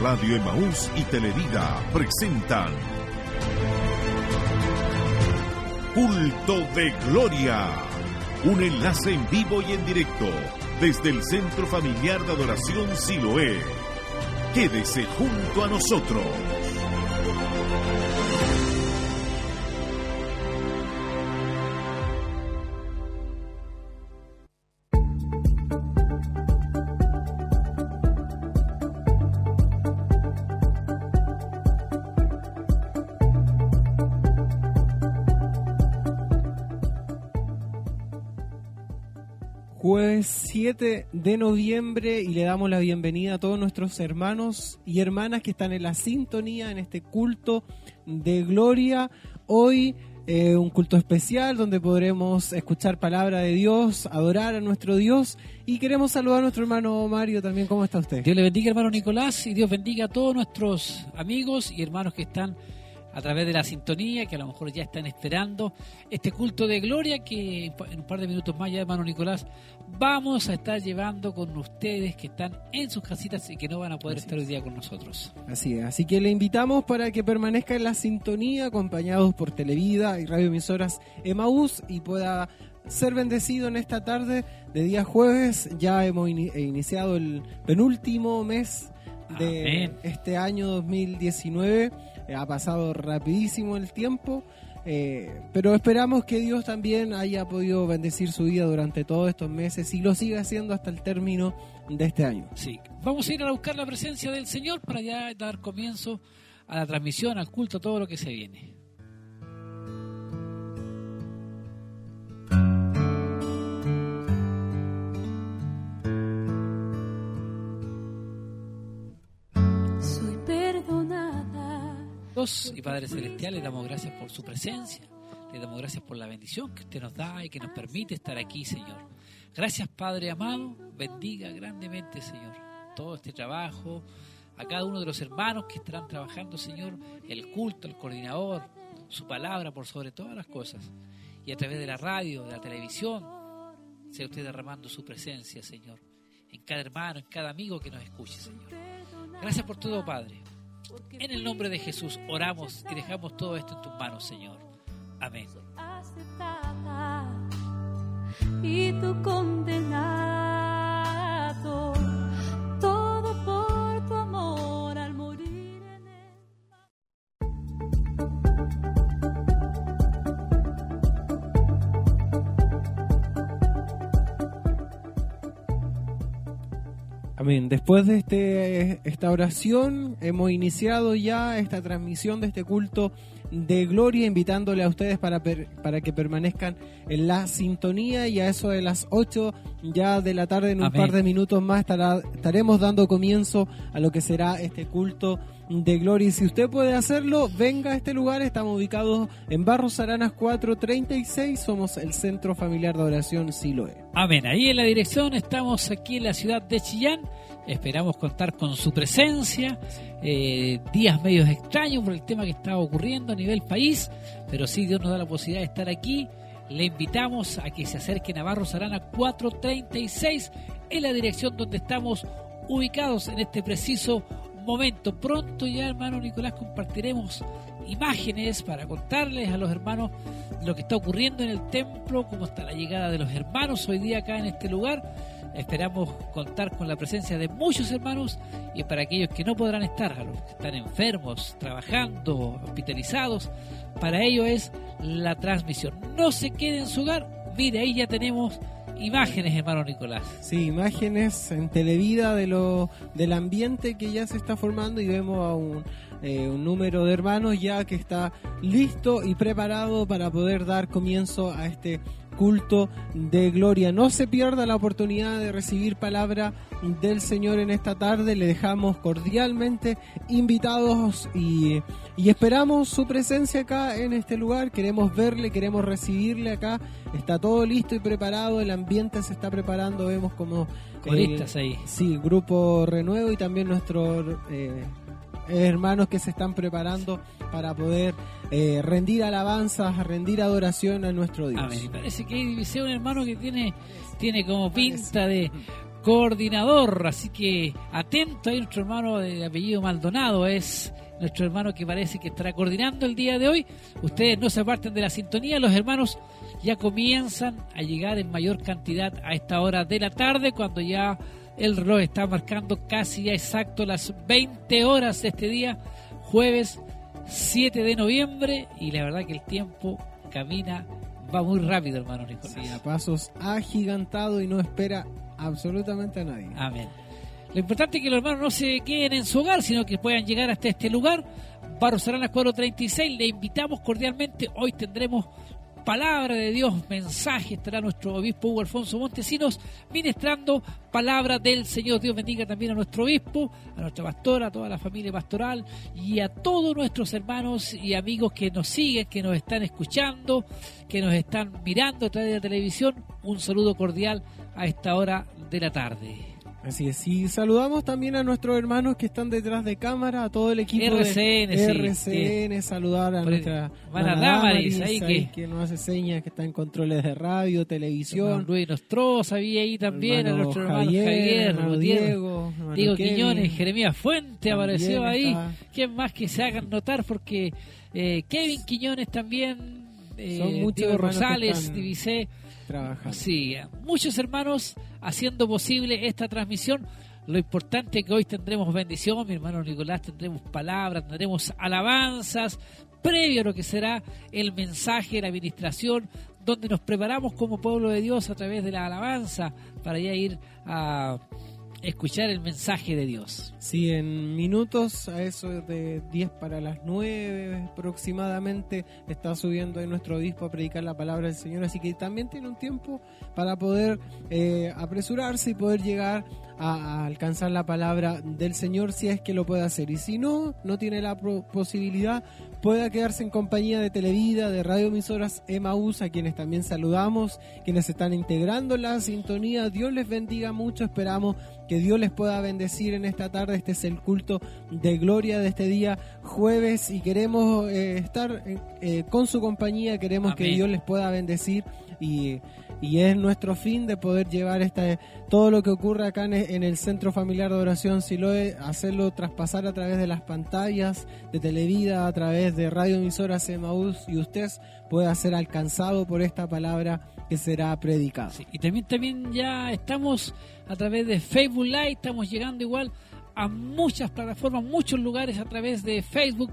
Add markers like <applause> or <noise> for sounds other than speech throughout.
Radio Emaús y Televida presentan Culto de Gloria. Un enlace en vivo y en directo desde el Centro Familiar de Adoración Siloé. Quédese junto a nosotros. 7 de noviembre y le damos la bienvenida a todos nuestros hermanos y hermanas que están en la sintonía en este culto de gloria. Hoy eh, un culto especial donde podremos escuchar palabra de Dios, adorar a nuestro Dios y queremos saludar a nuestro hermano Mario también. ¿Cómo está usted? Dios le bendiga hermano Nicolás y Dios bendiga a todos nuestros amigos y hermanos que están a través de la sintonía, que a lo mejor ya están esperando este culto de gloria que en un par de minutos más ya, hermano Nicolás, vamos a estar llevando con ustedes que están en sus casitas y que no van a poder estar hoy día con nosotros. Así es, así que le invitamos para que permanezca en la sintonía, acompañados por Televida y radioemisoras Emaús y pueda ser bendecido en esta tarde de día jueves. Ya hemos iniciado el penúltimo mes de este año 2019 eh, ha pasado rapidísimo el tiempo, eh, pero esperamos que Dios también haya podido bendecir su vida durante todos estos meses y lo siga haciendo hasta el término de este año. Sí, vamos a ir a buscar la presencia del Señor para ya dar comienzo a la transmisión, al culto, todo lo que se viene. Y Padre Celestial, le damos gracias por su presencia, le damos gracias por la bendición que usted nos da y que nos permite estar aquí, Señor. Gracias, Padre amado, bendiga grandemente, Señor, todo este trabajo, a cada uno de los hermanos que estarán trabajando, Señor, el culto, el coordinador, su palabra por sobre todas las cosas. Y a través de la radio, de la televisión, sea usted derramando su presencia, Señor, en cada hermano, en cada amigo que nos escuche, Señor. Gracias por todo, Padre. En el nombre de Jesús oramos y dejamos todo esto en tus manos, Señor. Amén. Amén. Después de este, esta oración, hemos iniciado ya esta transmisión de este culto de gloria, invitándole a ustedes para, para que permanezcan en la sintonía y a eso de las 8 ya de la tarde, en un par de minutos más, estaremos dando comienzo a lo que será este culto de gloria. Y si usted puede hacerlo, venga a este lugar. Estamos ubicados en Barros Aranas 436. Somos el Centro Familiar de Oración Siloé. Amén. Ahí en la dirección estamos aquí en la ciudad de Chillán. Esperamos contar con su presencia. Eh, días medios extraños por el tema que está ocurriendo a nivel país. Pero si Dios nos da la posibilidad de estar aquí. Le invitamos a que se acerquen a Barros Aranas 436 en la dirección donde estamos ubicados en este preciso momento. Pronto ya, hermano Nicolás, compartiremos imágenes para contarles a los hermanos lo que está ocurriendo en el templo, cómo está la llegada de los hermanos hoy día acá en este lugar. Esperamos contar con la presencia de muchos hermanos y para aquellos que no podrán estar, a que están enfermos, trabajando, hospitalizados, para ello es la transmisión. No se quede en su hogar. Mire, ahí ya tenemos imágenes, hermano Nicolás. Sí, imágenes en televida de lo, del ambiente que ya se está formando y vemos a un, eh, un número de hermanos ya que está listo y preparado para poder dar comienzo a este culto de gloria. No se pierda la oportunidad de recibir palabra del Señor en esta tarde. Le dejamos cordialmente invitados y, esperamos su presencia acá en este lugar. Queremos verle, queremos recibirle acá. Está todo listo y preparado. El ambiente se está preparando. Vemos como... Coristas ahí. Sí, grupo Renuevo y también nuestro... Eh, hermanos que se están preparando para poder eh, rendir alabanzas, rendir adoración a nuestro Dios. Amén. Parece que hay un hermano que tiene, tiene como pinta de coordinador. Así que atento ahí nuestro hermano de apellido Maldonado es nuestro hermano que parece que estará coordinando el día de hoy. Ustedes no se aparten de la sintonía, los hermanos ya comienzan a llegar en mayor cantidad a esta hora de la tarde, cuando ya el reloj está marcando casi ya exacto las 20 horas de este día, jueves 7 de noviembre, y la verdad que el tiempo camina, va muy rápido, hermano Nicolás. Sí, a pasos agigantado y no espera absolutamente a nadie. Amén. Lo importante es que los hermanos no se queden en su hogar, sino que puedan llegar hasta este lugar. Barros Aranas 436, le invitamos cordialmente. Hoy tendremos palabra de Dios, mensaje. Estará nuestro obispo Hugo Alfonso Montesinos ministrando palabra del Señor. Dios bendiga también a nuestro obispo, a nuestra pastora, a toda la familia pastoral y a todos nuestros hermanos y amigos que nos siguen, que nos están escuchando, que nos están mirando a través de la televisión. Un saludo cordial a esta hora de la tarde. Así es, y saludamos también a nuestros hermanos que están detrás de cámara, a todo el equipo RCN, de sí, RCN, saludar a nuestra Damaris, ahí que- que nos hace señas, que está en controles de radio, televisión. Luis Nostroza, había ahí también, a nuestro hermano Javier, hermano Diego, Diego, hermano Diego Kevin. Quiñones, Jeremías Fuente apareció ahí. ¿Quién más que se hagan notar? Porque eh, Kevin Quiñones también, eh, Son muchos Diego Rosales, Divisé, trabajando. sí, muchos hermanos haciendo posible esta transmisión. Lo importante es que hoy tendremos bendición, mi hermano Nicolás, tendremos palabras, tendremos alabanzas, previo a lo que será el mensaje, la administración, donde nos preparamos como pueblo de Dios a través de la alabanza para ya ir a escuchar el mensaje de Dios. Sí, en minutos, a eso de 10 para las 9 aproximadamente, está subiendo nuestro obispo a predicar la palabra del Señor, así que también tiene un tiempo para poder eh, apresurarse y poder llegar a, a alcanzar la palabra del Señor si es que lo puede hacer. Y si no, no tiene la posibilidad, pueda quedarse en compañía de Televida, de radioemisoras Emaús, a quienes también saludamos, quienes están integrando la sintonía. Dios les bendiga mucho, esperamos que Dios les pueda bendecir en esta tarde. Este es el culto de gloria de este día jueves y queremos eh, estar eh, con su compañía, queremos que. Dios les pueda bendecir y, y es nuestro fin de poder llevar esta, todo lo que ocurre acá en, el Centro Familiar de Oración Siloe, hacerlo traspasar a través de las pantallas de Televida, a través de radioemisoras Emaús y usted pueda ser alcanzado por esta palabra que será predicada. Y también, también ya estamos a través de Facebook Live, estamos llegando igual a muchas plataformas, muchos lugares a través de Facebook.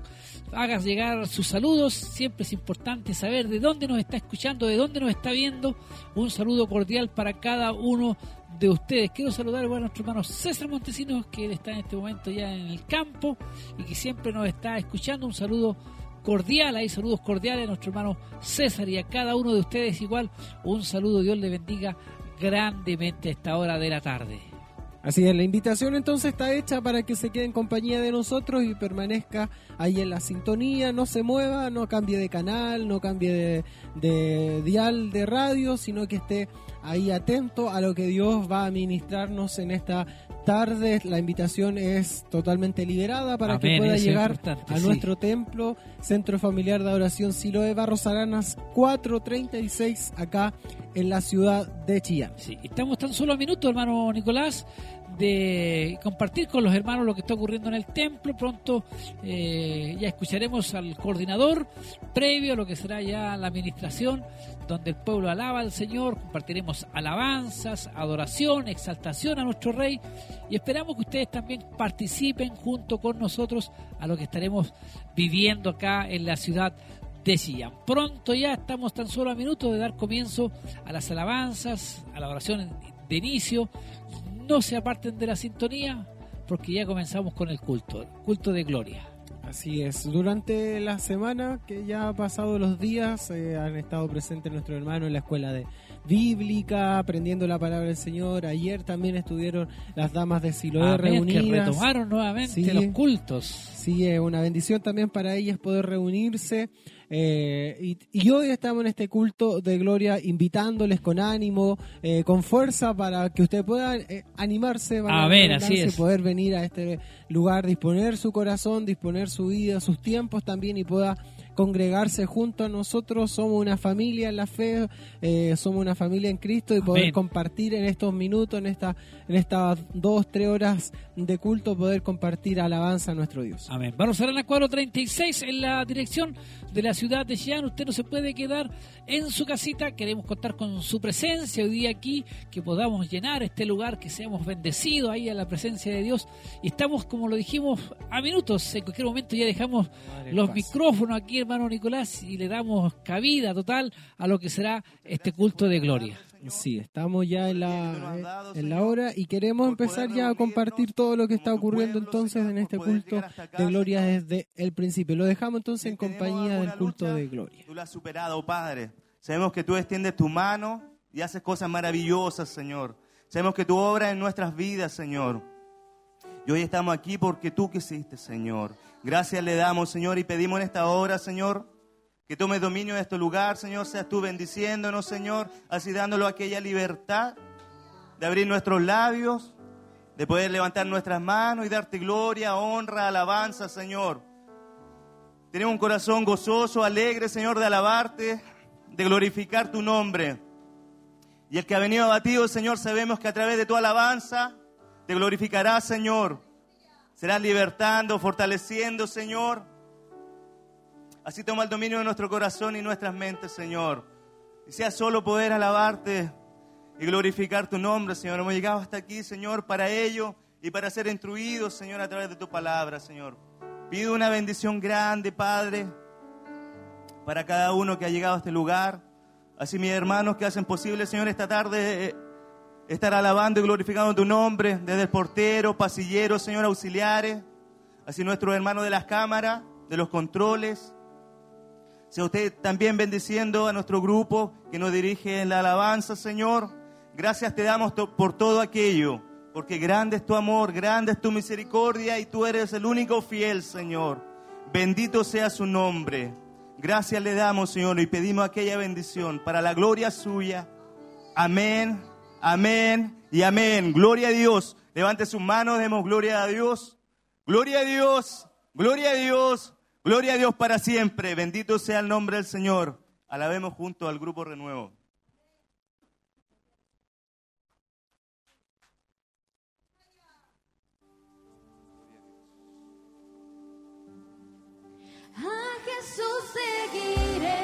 Hagas llegar sus saludos, siempre es importante saber de dónde nos está escuchando, de dónde nos está viendo. Un saludo cordial para cada uno de ustedes. Quiero saludar a nuestro hermano César Montesinos, que él está en este momento ya en el campo y que siempre nos está escuchando. Un saludo cordial, hay saludos cordiales a nuestro hermano César y a cada uno de ustedes igual un saludo, Dios le bendiga grandemente a esta hora de la tarde. Así es, la invitación entonces está hecha para que se quede en compañía de nosotros y permanezca ahí en la sintonía, no se mueva, no cambie de canal, no cambie de, de dial de radio, sino que esté ahí atento a lo que Dios va a ministrarnos en esta tarde. La invitación es totalmente liberada para que pueda llegar a sí. nuestro templo, Centro Familiar de Adoración Siloe Barros Aranas 436 acá en la ciudad de Chillán. Sí, estamos tan solo a minutos, hermano Nicolás, de compartir con los hermanos lo que está ocurriendo en el templo. Pronto eh, ya escucharemos al coordinador previo a lo que será ya la administración, donde el pueblo alaba al Señor, compartiremos alabanzas, adoración, exaltación a nuestro Rey y esperamos que ustedes también participen junto con nosotros a lo que estaremos viviendo acá en la ciudad de Chillán. Pronto ya estamos tan solo a minutos de dar comienzo a las alabanzas, a la oración de inicio. No se aparten de la sintonía porque ya comenzamos con el culto, el culto de gloria. Así es, durante la semana que ya ha pasado los días eh, han estado presentes nuestros hermanos en la escuela de bíblica, aprendiendo la palabra del Señor. Ayer también estuvieron las damas de Siloé Amén, que reunidas. retomaron nuevamente Sí. los cultos. Sí, es una bendición también para ellas poder reunirse. eh, y, y hoy estamos en este culto de gloria invitándoles con ánimo, eh, con fuerza para que ustedes puedan eh, animarse, la Amén, así es. poder venir a este lugar, disponer su corazón, disponer su vida, sus tiempos también y pueda congregarse junto a nosotros. Somos una familia en la fe, eh, somos una familia en Cristo y poder Amén. compartir en estos minutos, en, esta, en estas dos, tres horas de culto, poder compartir alabanza a nuestro Dios. Amén. Vamos a la 436 en la dirección de la ciudad de Chillán. Usted no se puede quedar en su casita. Queremos contar con su presencia hoy día aquí, que podamos llenar este lugar, que seamos bendecidos ahí a la presencia de Dios. Y estamos, como lo dijimos, a minutos. En cualquier momento ya dejamos Madre los paz. micrófonos aquí, hermano Nicolás, y le damos cabida total a lo que será este culto de gloria. Sí, estamos ya en la, en la hora y queremos empezar ya a compartir todo lo que está ocurriendo entonces en este culto de gloria desde el principio. Lo dejamos entonces en compañía del culto de gloria. Tú lo has superado, Padre. Sabemos que tú extiendes tu mano y haces cosas maravillosas, Señor. Sabemos que tú obras en nuestras vidas, Señor. Y hoy estamos aquí porque tú quisiste, Señor. Gracias le damos, Señor, y pedimos en esta hora, Señor, que tomes dominio de este lugar, Señor. Seas tú bendiciéndonos, Señor, así dándolo aquella libertad de abrir nuestros labios, de poder levantar nuestras manos y darte gloria, honra, alabanza, Señor. Tenemos un corazón gozoso, alegre, Señor, de alabarte, de glorificar tu nombre. Y el que ha venido abatido, Señor, sabemos que a través de tu alabanza te glorificará, Señor. Serás libertando, fortaleciendo, Señor. Así toma el dominio de nuestro corazón y nuestras mentes, Señor. Y sea solo poder alabarte y glorificar tu nombre, Señor. Hemos llegado hasta aquí, Señor, para ello y para ser instruidos, Señor, a través de tu palabra, Señor. Pido una bendición grande, Padre, para cada uno que ha llegado a este lugar. Así mis hermanos que hacen posible, Señor, esta tarde eh, estar alabando y glorificando tu nombre, desde el portero, pasillero, Señor, auxiliares, así nuestros hermanos de las cámaras, de los controles. Sea usted también bendiciendo a nuestro grupo que nos dirige en la alabanza, Señor. Gracias te damos por todo aquello, porque grande es tu amor, grande es tu misericordia y tú eres el único fiel, Señor. Bendito sea su nombre. Gracias le damos, Señor, y pedimos aquella bendición para la gloria suya. Amén, amén y amén. Gloria a Dios. Levante sus manos, demos gloria a Dios. Gloria a Dios, gloria a Dios, gloria a Dios para siempre. Bendito sea el nombre del Señor. Alabemos junto al grupo Renuevo. A Jesús seguiré,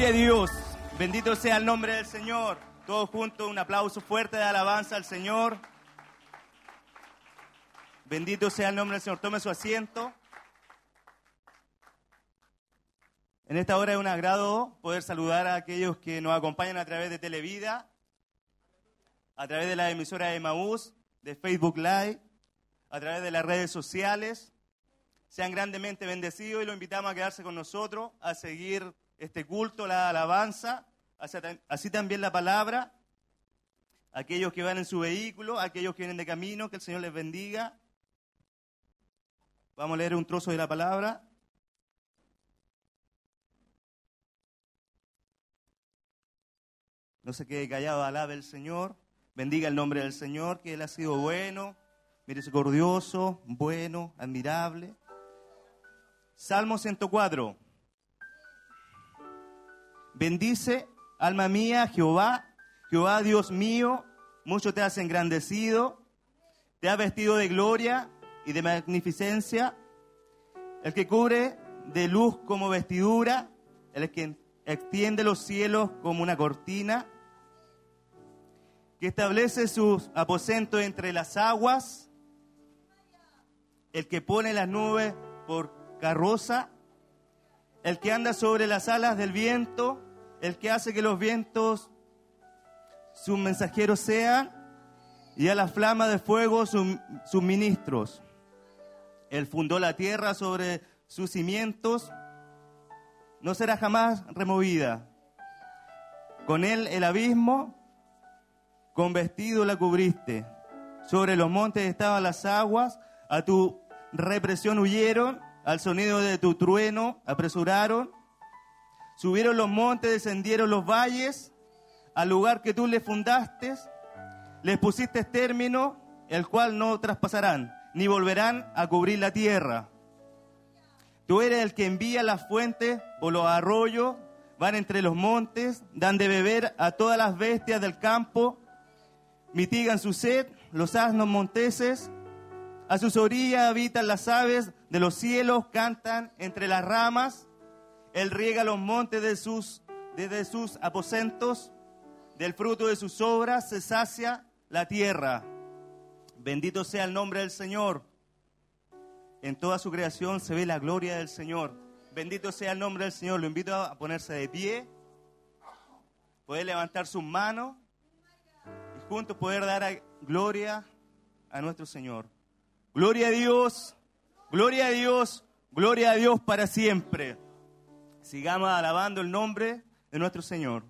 Gloria Dios. Bendito sea el nombre del Señor. Todos juntos, un aplauso fuerte de alabanza al Señor. Bendito sea el nombre del Señor. Tome su asiento. En esta hora es un agrado poder saludar a aquellos que nos acompañan a través de Televida, a través de la emisora de Maús, de Facebook Live, a través de las redes sociales. Sean grandemente bendecidos y los invitamos a quedarse con nosotros, a seguir este culto, la alabanza, así también la palabra. Aquellos que van en su vehículo, aquellos que vienen de camino, que el Señor les bendiga. Vamos a leer un trozo de la palabra. No se quede callado, alabe el Señor. Bendiga el nombre del Señor, que Él ha sido bueno, misericordioso, bueno, admirable. Salmo 104. Bendice, alma mía, Jehová, Jehová Dios mío, mucho te has engrandecido, te ha vestido de gloria y de magnificencia, el que cubre de luz como vestidura, el que extiende los cielos como una cortina, que establece sus aposentos entre las aguas, el que pone las nubes por carroza, el que anda sobre las alas del viento, el que hace que los vientos sus mensajeros sean, y a la flama de fuego sus, ministros. Él fundó la tierra sobre sus cimientos, no será jamás removida. Con él el abismo, con vestido la cubriste. Sobre los montes estaban las aguas, a tu represión huyeron, al sonido de tu trueno apresuraron. Subieron los montes, descendieron los valles, al lugar que tú les fundaste, les pusiste término, el cual no traspasarán, ni volverán a cubrir la tierra. Tú eres el que envía las fuentes o los arroyos, van entre los montes, dan de beber a todas las bestias del campo, mitigan su sed, los asnos monteses, a sus orillas habitan las aves de los cielos, cantan entre las ramas, él riega los montes desde sus aposentos, del fruto de sus obras se sacia la tierra. Bendito sea el nombre del Señor. En toda su creación se ve la gloria del Señor. Bendito sea el nombre del Señor. Lo invito a ponerse de pie, poder levantar sus manos y juntos poder dar gloria a nuestro Señor. Gloria a Dios, gloria a Dios, gloria a Dios para siempre. Sigamos alabando el nombre de nuestro Señor.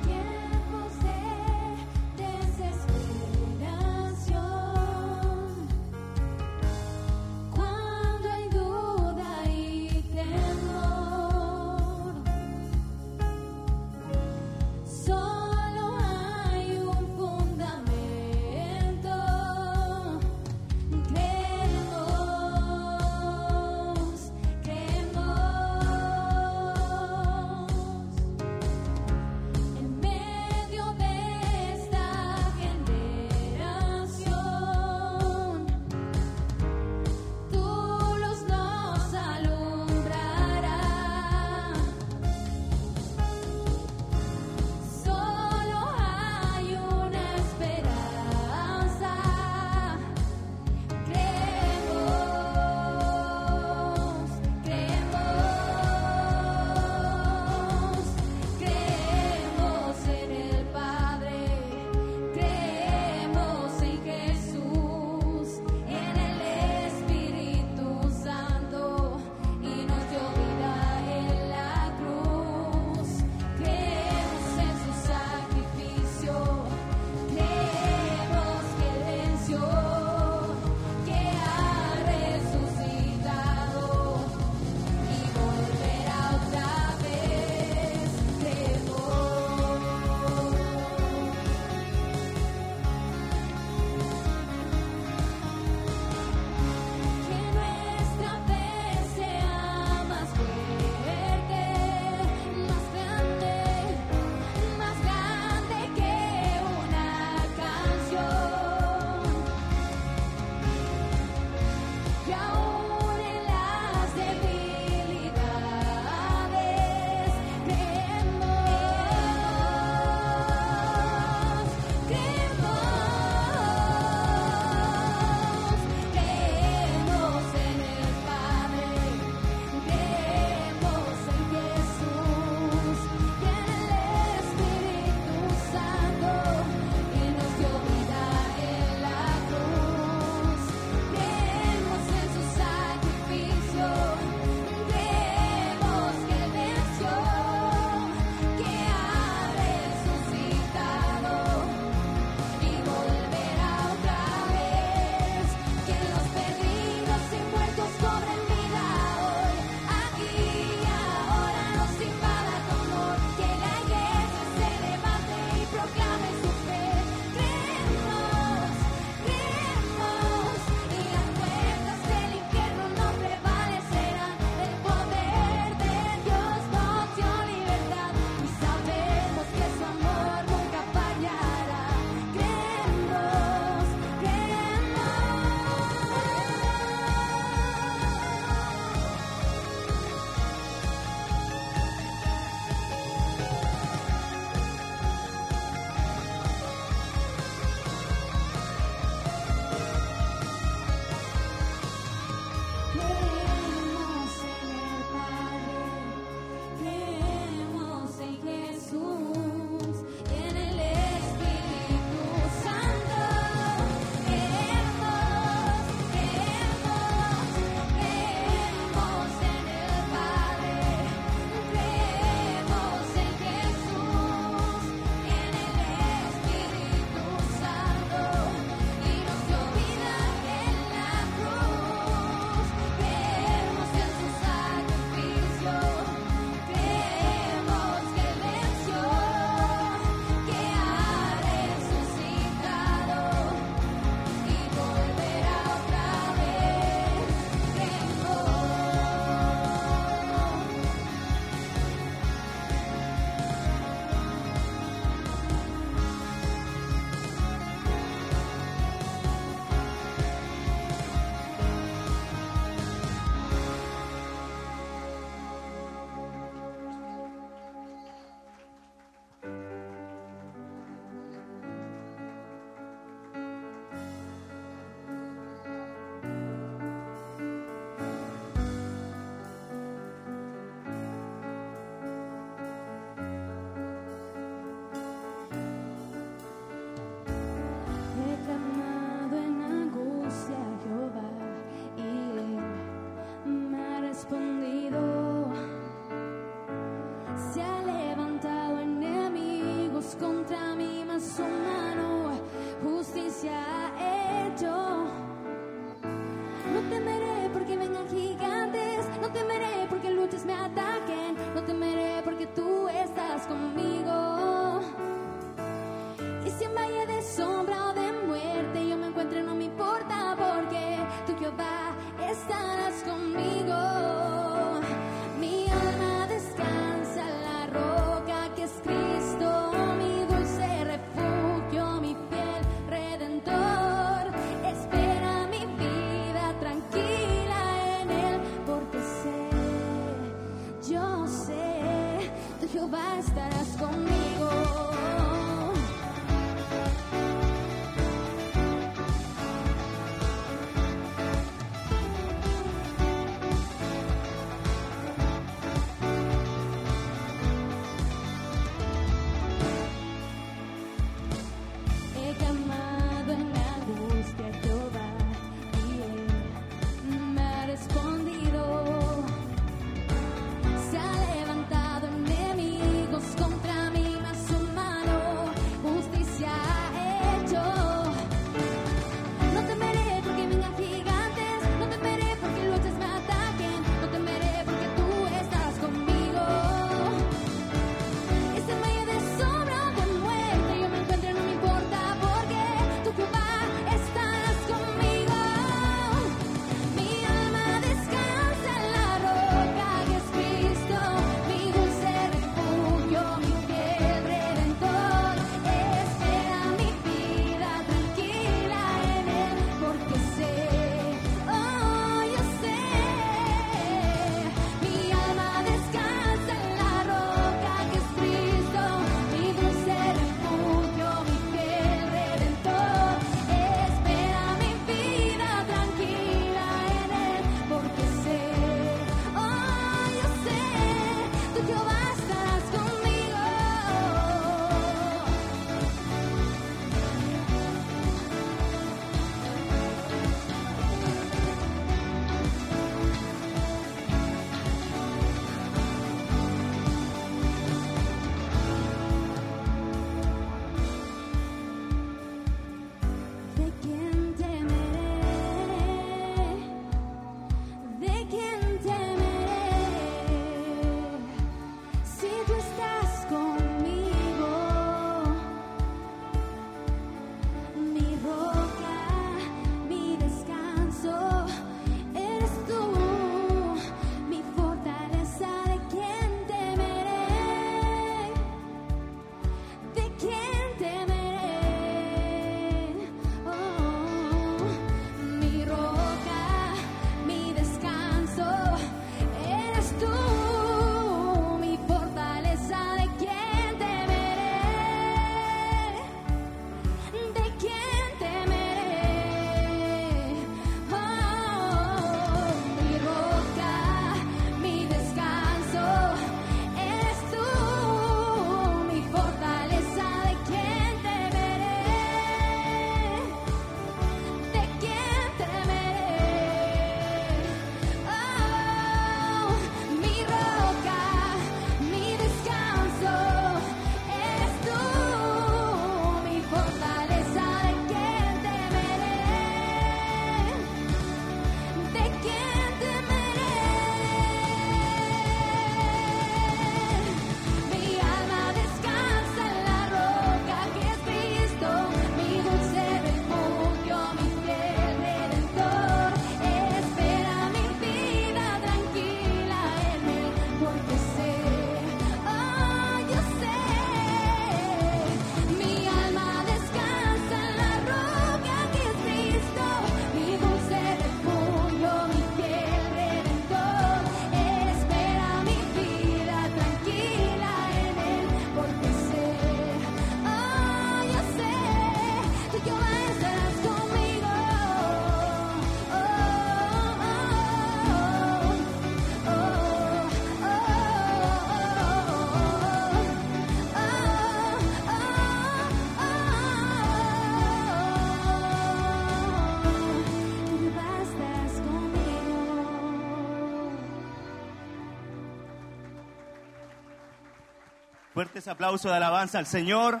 Fuertes aplausos de alabanza al Señor.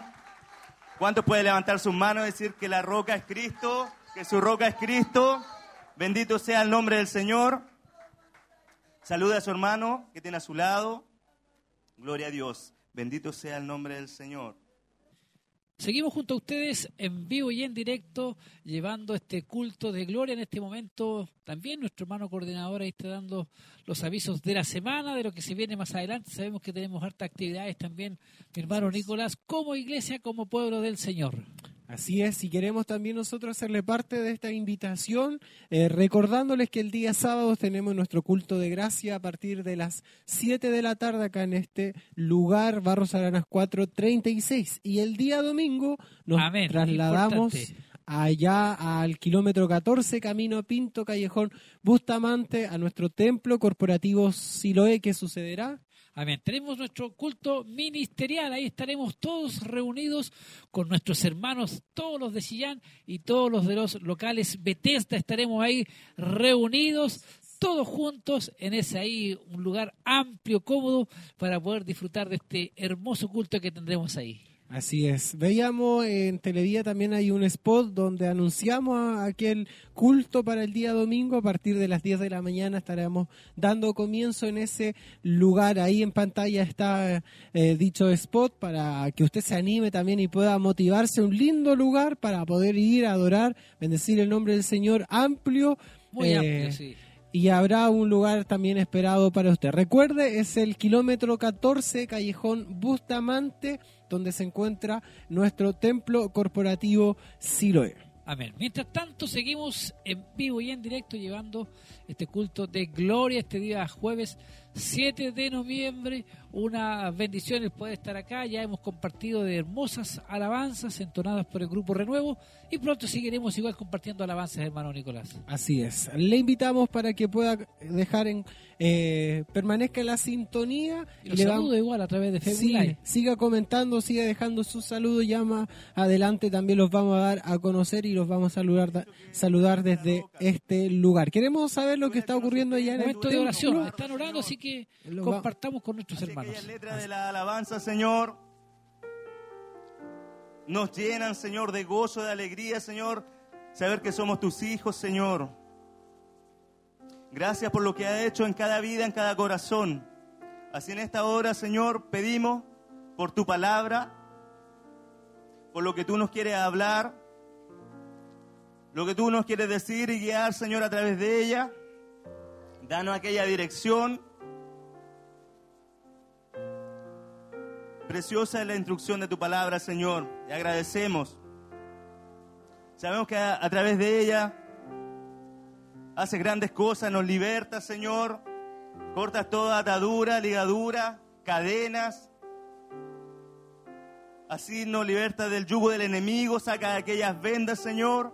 ¿Cuántos puede levantar sus manos y decir que la roca es Cristo? Que su roca es Cristo. Bendito sea el nombre del Señor. Saluda a su hermano que tiene a su lado. Gloria a Dios. Bendito sea el nombre del Señor. Seguimos junto a ustedes en vivo y en directo, llevando este culto de gloria en este momento. También nuestro hermano coordinador ahí está dando los avisos de la semana, de lo que se viene más adelante. Sabemos que tenemos hartas actividades también, mi hermano Nicolás, como iglesia, como pueblo del Señor. Así es, y queremos también nosotros hacerle parte de esta invitación, eh, recordándoles que el día sábado tenemos nuestro culto de gracia a partir de las 7 de la tarde acá en este lugar, Barros Aranas 436. Y el día domingo nos Amén, trasladamos importante. allá al kilómetro 14, camino Pinto, callejón Bustamante, a nuestro templo corporativo Siloé, que sucederá Amén. Tenemos nuestro culto ministerial. Ahí estaremos todos reunidos con nuestros hermanos, todos los de Chillán y todos los de los locales Bethesda. Estaremos ahí reunidos, todos juntos en ese ahí, un lugar amplio, cómodo, para poder disfrutar de este hermoso culto que tendremos ahí. Así es. Veíamos en Televía también hay un spot donde anunciamos a- aquel culto para el día domingo. A partir de las 10 de la mañana estaremos dando comienzo en ese lugar. Ahí en pantalla está eh, dicho spot para que usted se anime también y pueda motivarse. Un lindo lugar para poder ir a adorar, bendecir el nombre del Señor amplio. Muy eh, amplio, sí. y habrá un lugar también esperado para usted. Recuerde, es el kilómetro 14, callejón Bustamante, donde se encuentra nuestro templo corporativo Siloé. Amén. Mientras tanto, seguimos en vivo y en directo llevando este culto de gloria este día jueves 7 de noviembre. Una bendición el poder estar acá. Ya hemos compartido de hermosas alabanzas entonadas por el grupo Renuevo y pronto seguiremos igual compartiendo alabanzas, hermano Nicolás. Así es. Le invitamos para que pueda dejar en eh, permanezca en la sintonía Y le saludo igual a través de Facebook Sí, Live. siga comentando, siga dejando sus saludos. Ya más adelante también los vamos a dar a conocer y los vamos a saludar, da- saludar desde este lugar. Queremos saber lo que está ocurriendo allá en el Momento de oración. Están orando, así que Lo va- compartamos con nuestros Así que hermanos. aquellas letras de la alabanza, Señor, nos llenan, Señor, de gozo, de alegría, Señor, saber que somos tus hijos, Señor. Gracias por lo que ha hecho en cada vida, en cada corazón. Así en esta hora, Señor, pedimos por tu palabra, por lo que tú nos quieres hablar, lo que tú nos quieres decir y guiar, Señor, a través de ella. Danos aquella dirección. Preciosa es la instrucción de tu palabra, Señor. Te agradecemos. Sabemos que a, través de ella haces grandes cosas, nos libertas, Señor. Cortas toda atadura, ligadura, cadenas. Así nos libertas del yugo del enemigo, saca aquellas vendas, Señor.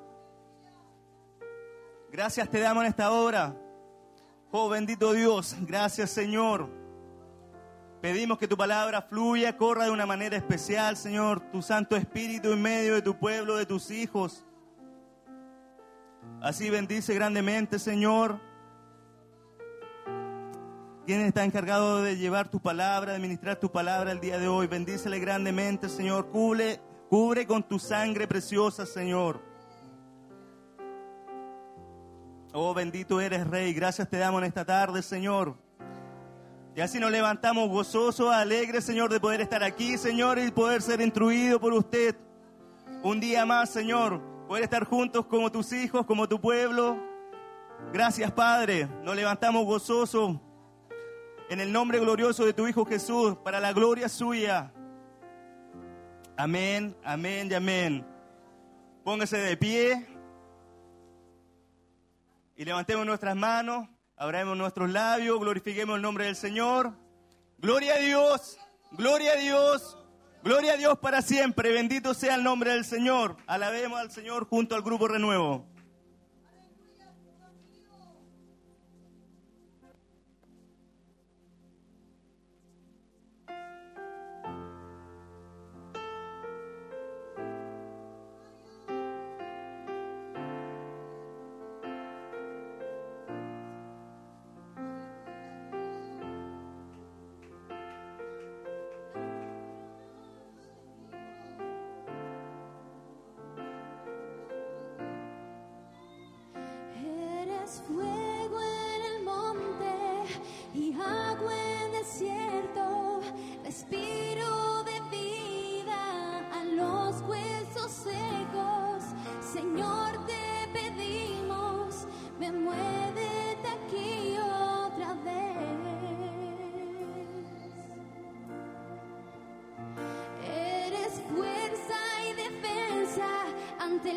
Gracias te damos en esta hora. Oh bendito Dios, gracias Señor. Pedimos que tu palabra fluya, corra de una manera especial, Señor, tu Santo Espíritu en medio de tu pueblo, de tus hijos. Así bendice grandemente, Señor. ¿Quién está encargado de llevar tu palabra, de ministrar tu palabra el día de hoy? Bendícele grandemente, Señor. Cubre, cubre con tu sangre preciosa, Señor. Oh, bendito eres, Rey. Gracias te damos en esta tarde, Señor. Y así nos levantamos gozosos, alegres, Señor, de poder estar aquí, Señor, y poder ser instruido por usted. Un día más, Señor, poder estar juntos como tus hijos, como tu pueblo. Gracias, Padre. Nos levantamos gozosos en el nombre glorioso de tu Hijo Jesús, para la gloria suya. Amén, amén y amén. Póngase de pie y levantemos nuestras manos, abramos nuestros labios, glorifiquemos el nombre del Señor. Gloria a Dios, gloria a Dios, gloria a Dios para siempre. Bendito sea el nombre del Señor. Alabemos al Señor junto al grupo Renuevo.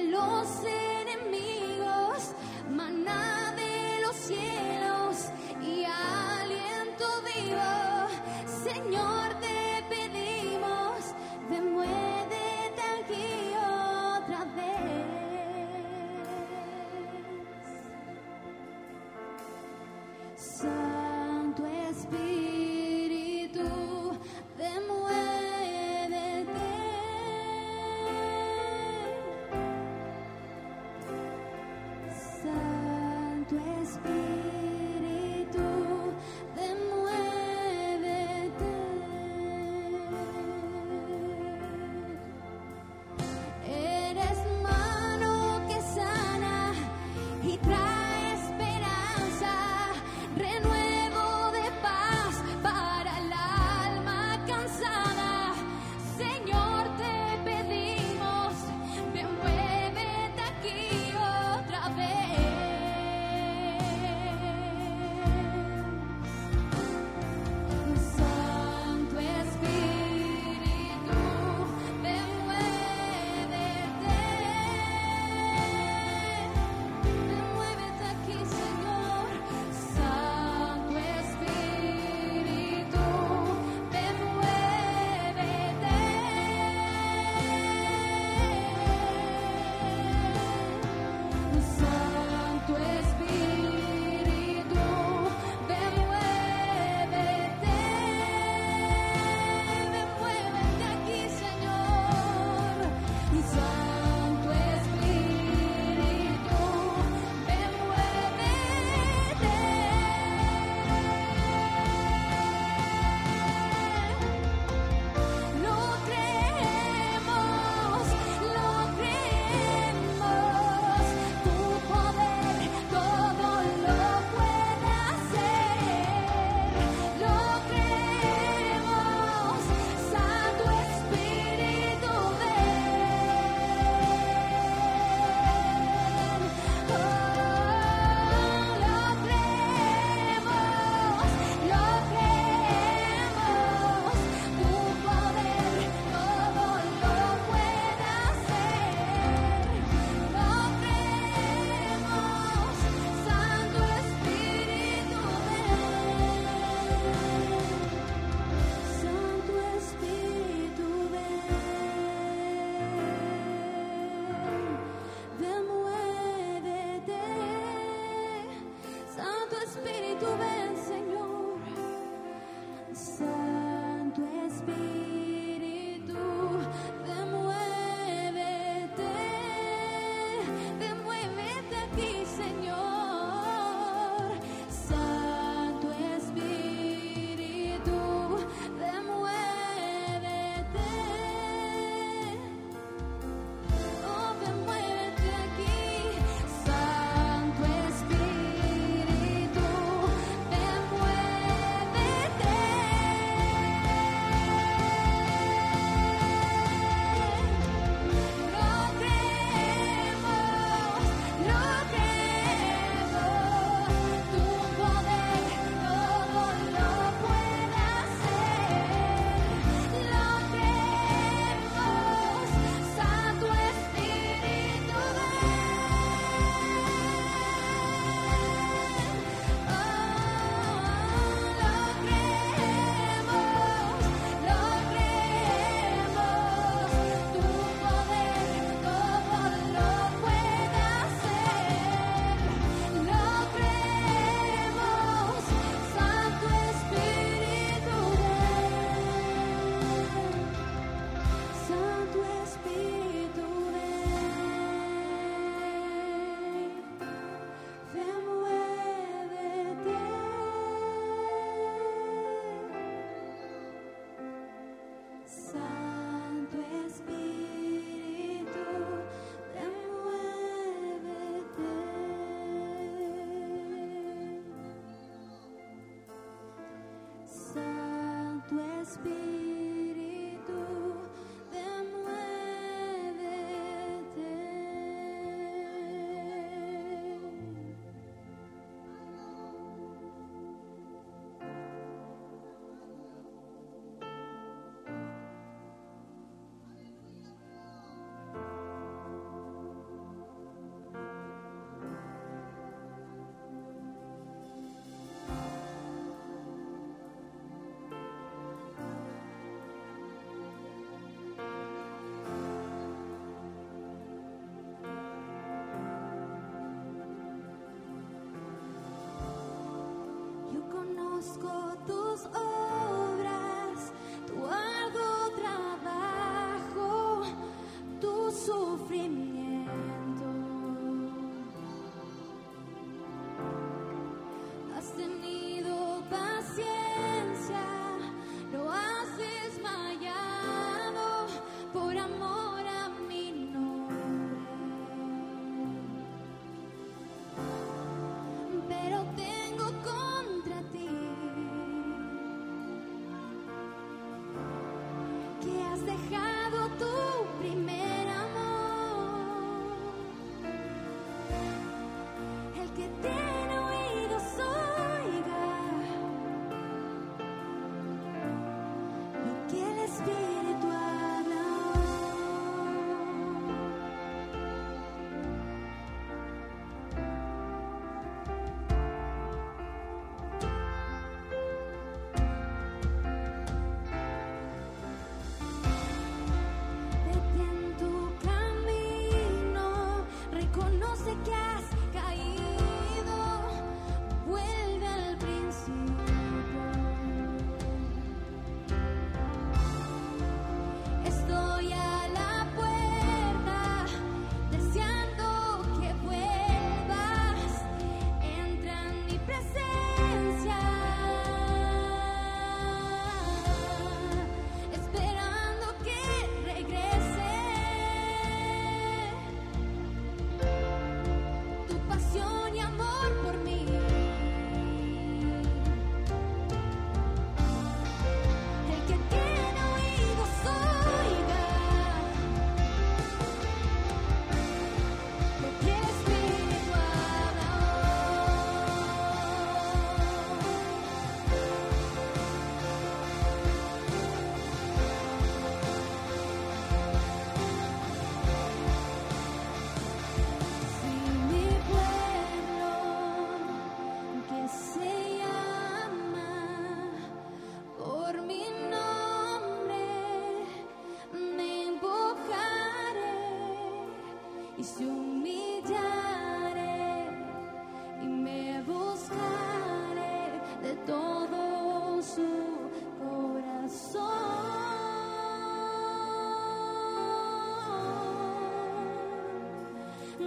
Los conozco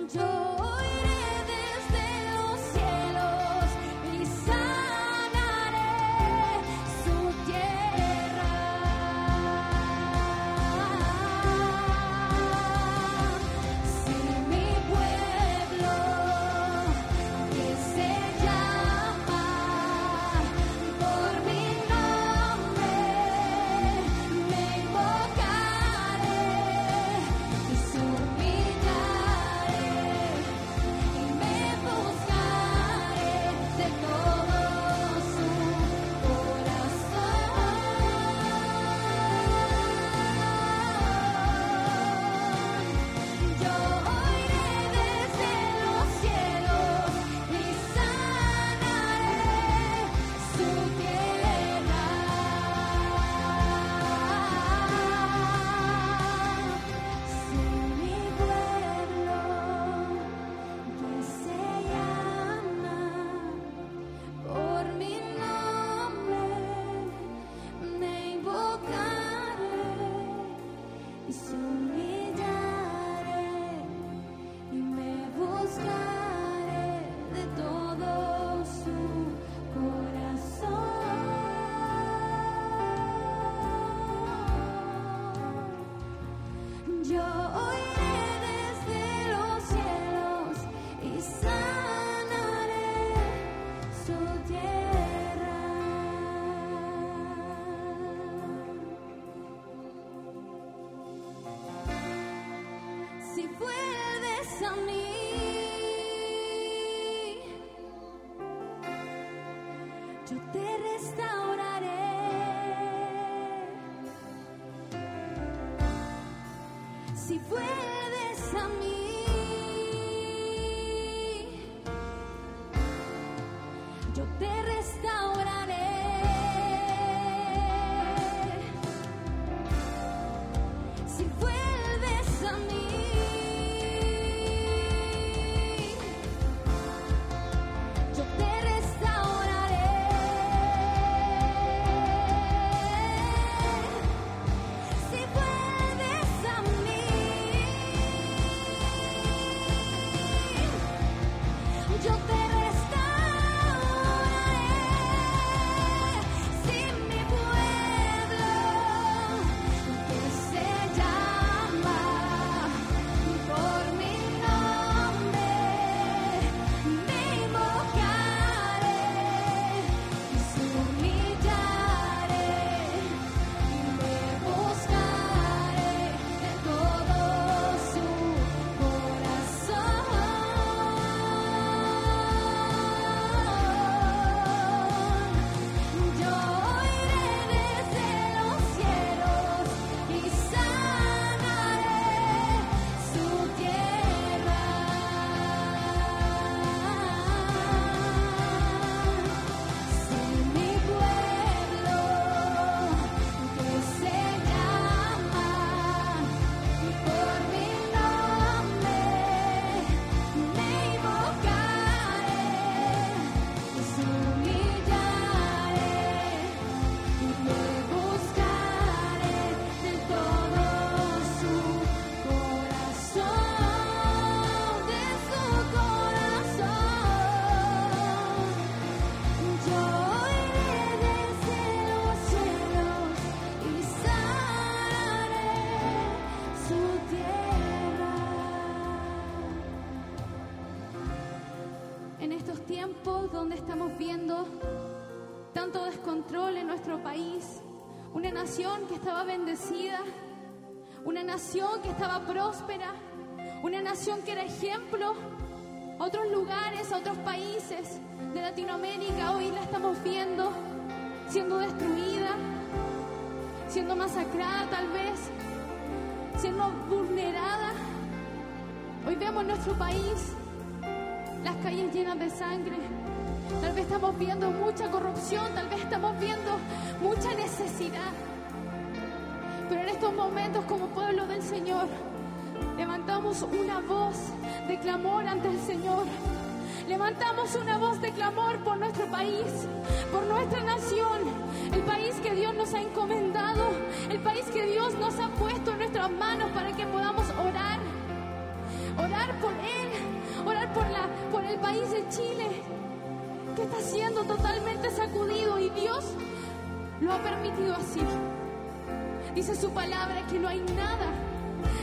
corazón. Si vuelves estamos viendo tanto descontrol en nuestro país, una nación que estaba bendecida, una nación que estaba próspera, una nación que era ejemplo a otros lugares, a otros países de Latinoamérica, hoy la estamos viendo siendo destruida, siendo masacrada tal vez, siendo vulnerada. Hoy vemos nuestro país, las calles llenas de sangre. Tal vez estamos viendo mucha corrupción, tal vez estamos viendo mucha necesidad. Pero en estos momentos como pueblo del Señor, levantamos una voz de clamor ante el Señor. Levantamos una voz de clamor por nuestro país, por nuestra nación, el país que Dios nos ha encomendado, el país que Dios nos ha puesto en nuestras manos para que podamos orar, orar por Él, orar por, la, por el país de Chile, que está siendo totalmente sacudido y Dios lo ha permitido así. Dice su palabra que no hay nada,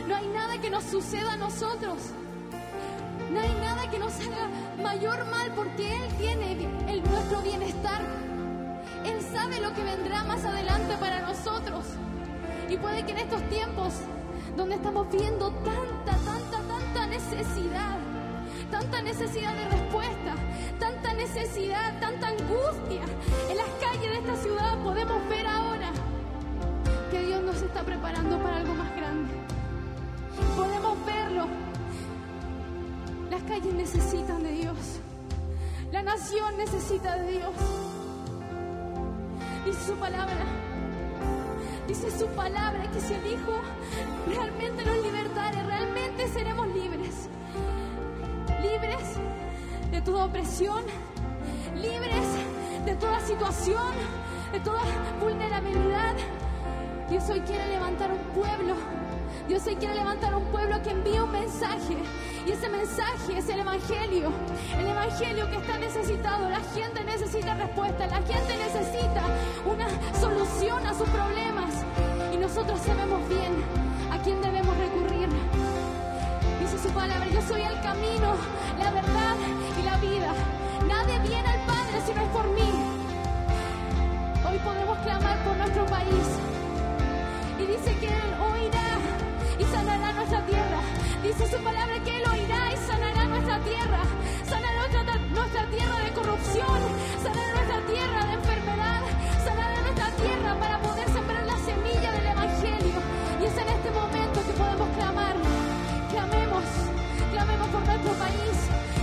no hay nada que nos suceda a nosotros. No hay nada que nos haga mayor mal porque Él tiene el, nuestro bienestar. Él sabe lo que vendrá más adelante para nosotros. Y puede que en estos tiempos donde estamos viendo tanta, tanta, tanta necesidad, tanta necesidad de respuesta, tanta necesidad, tanta angustia en las calles de esta ciudad, podemos ver ahora que Dios nos está preparando para algo más grande. Podemos verlo. Las calles necesitan de Dios. La nación necesita de Dios. Dice su palabra. Dice su palabra que si el Hijo realmente nos libertare, realmente seremos libres. Libres de toda opresión, libres de toda situación, de toda vulnerabilidad. Dios hoy quiere levantar un pueblo. Dios hoy quiere levantar un pueblo que envía un mensaje. Y ese mensaje es el Evangelio. El Evangelio que está necesitado. La gente necesita respuesta. La gente necesita una solución a sus problemas. Y nosotros sabemos bien a quién debemos recurrir. Palabra, yo soy el camino, la verdad y la vida. Nadie viene al Padre si no es por mí. Hoy podemos clamar por nuestro país. Y dice que Él oirá y sanará nuestra tierra. Dice su palabra que Él oirá y sanará nuestra tierra. Sanará nuestra, nuestra tierra de corrupción. Sanará nuestra tierra de enfermedad. por nuestro país.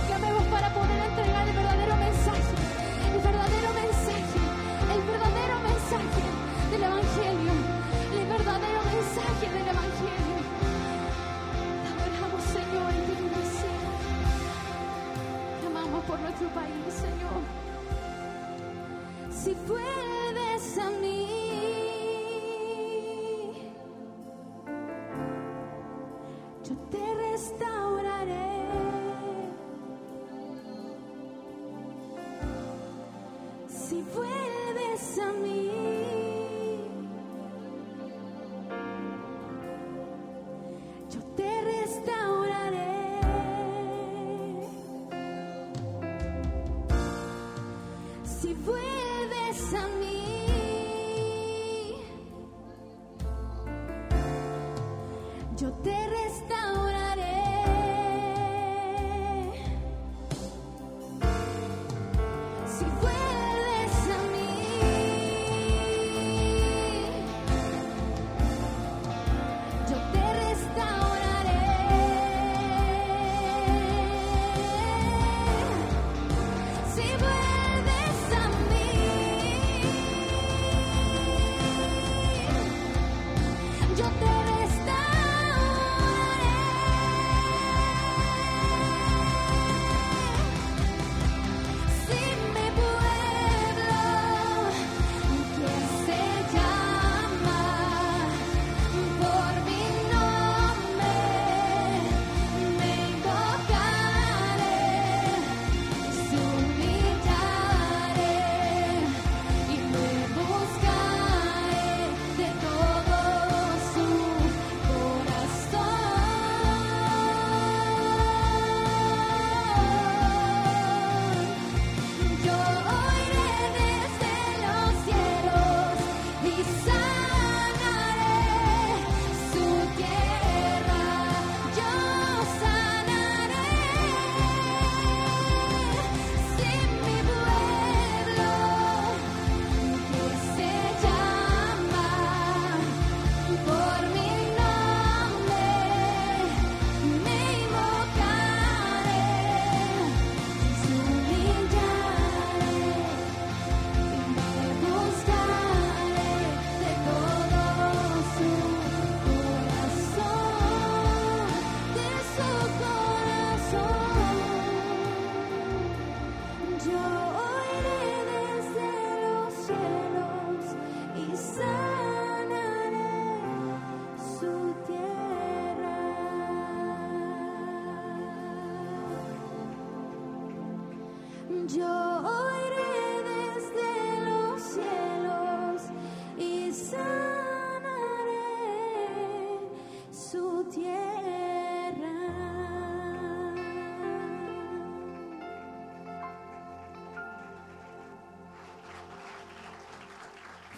Llamemos para poder entregar el verdadero mensaje, el verdadero mensaje, el verdadero mensaje del Evangelio, el verdadero mensaje del Evangelio. Te adoramos, Señor, y te bendecimos. Amamos por nuestro país, Señor. Si puedes a mí. yo te restauraré. Si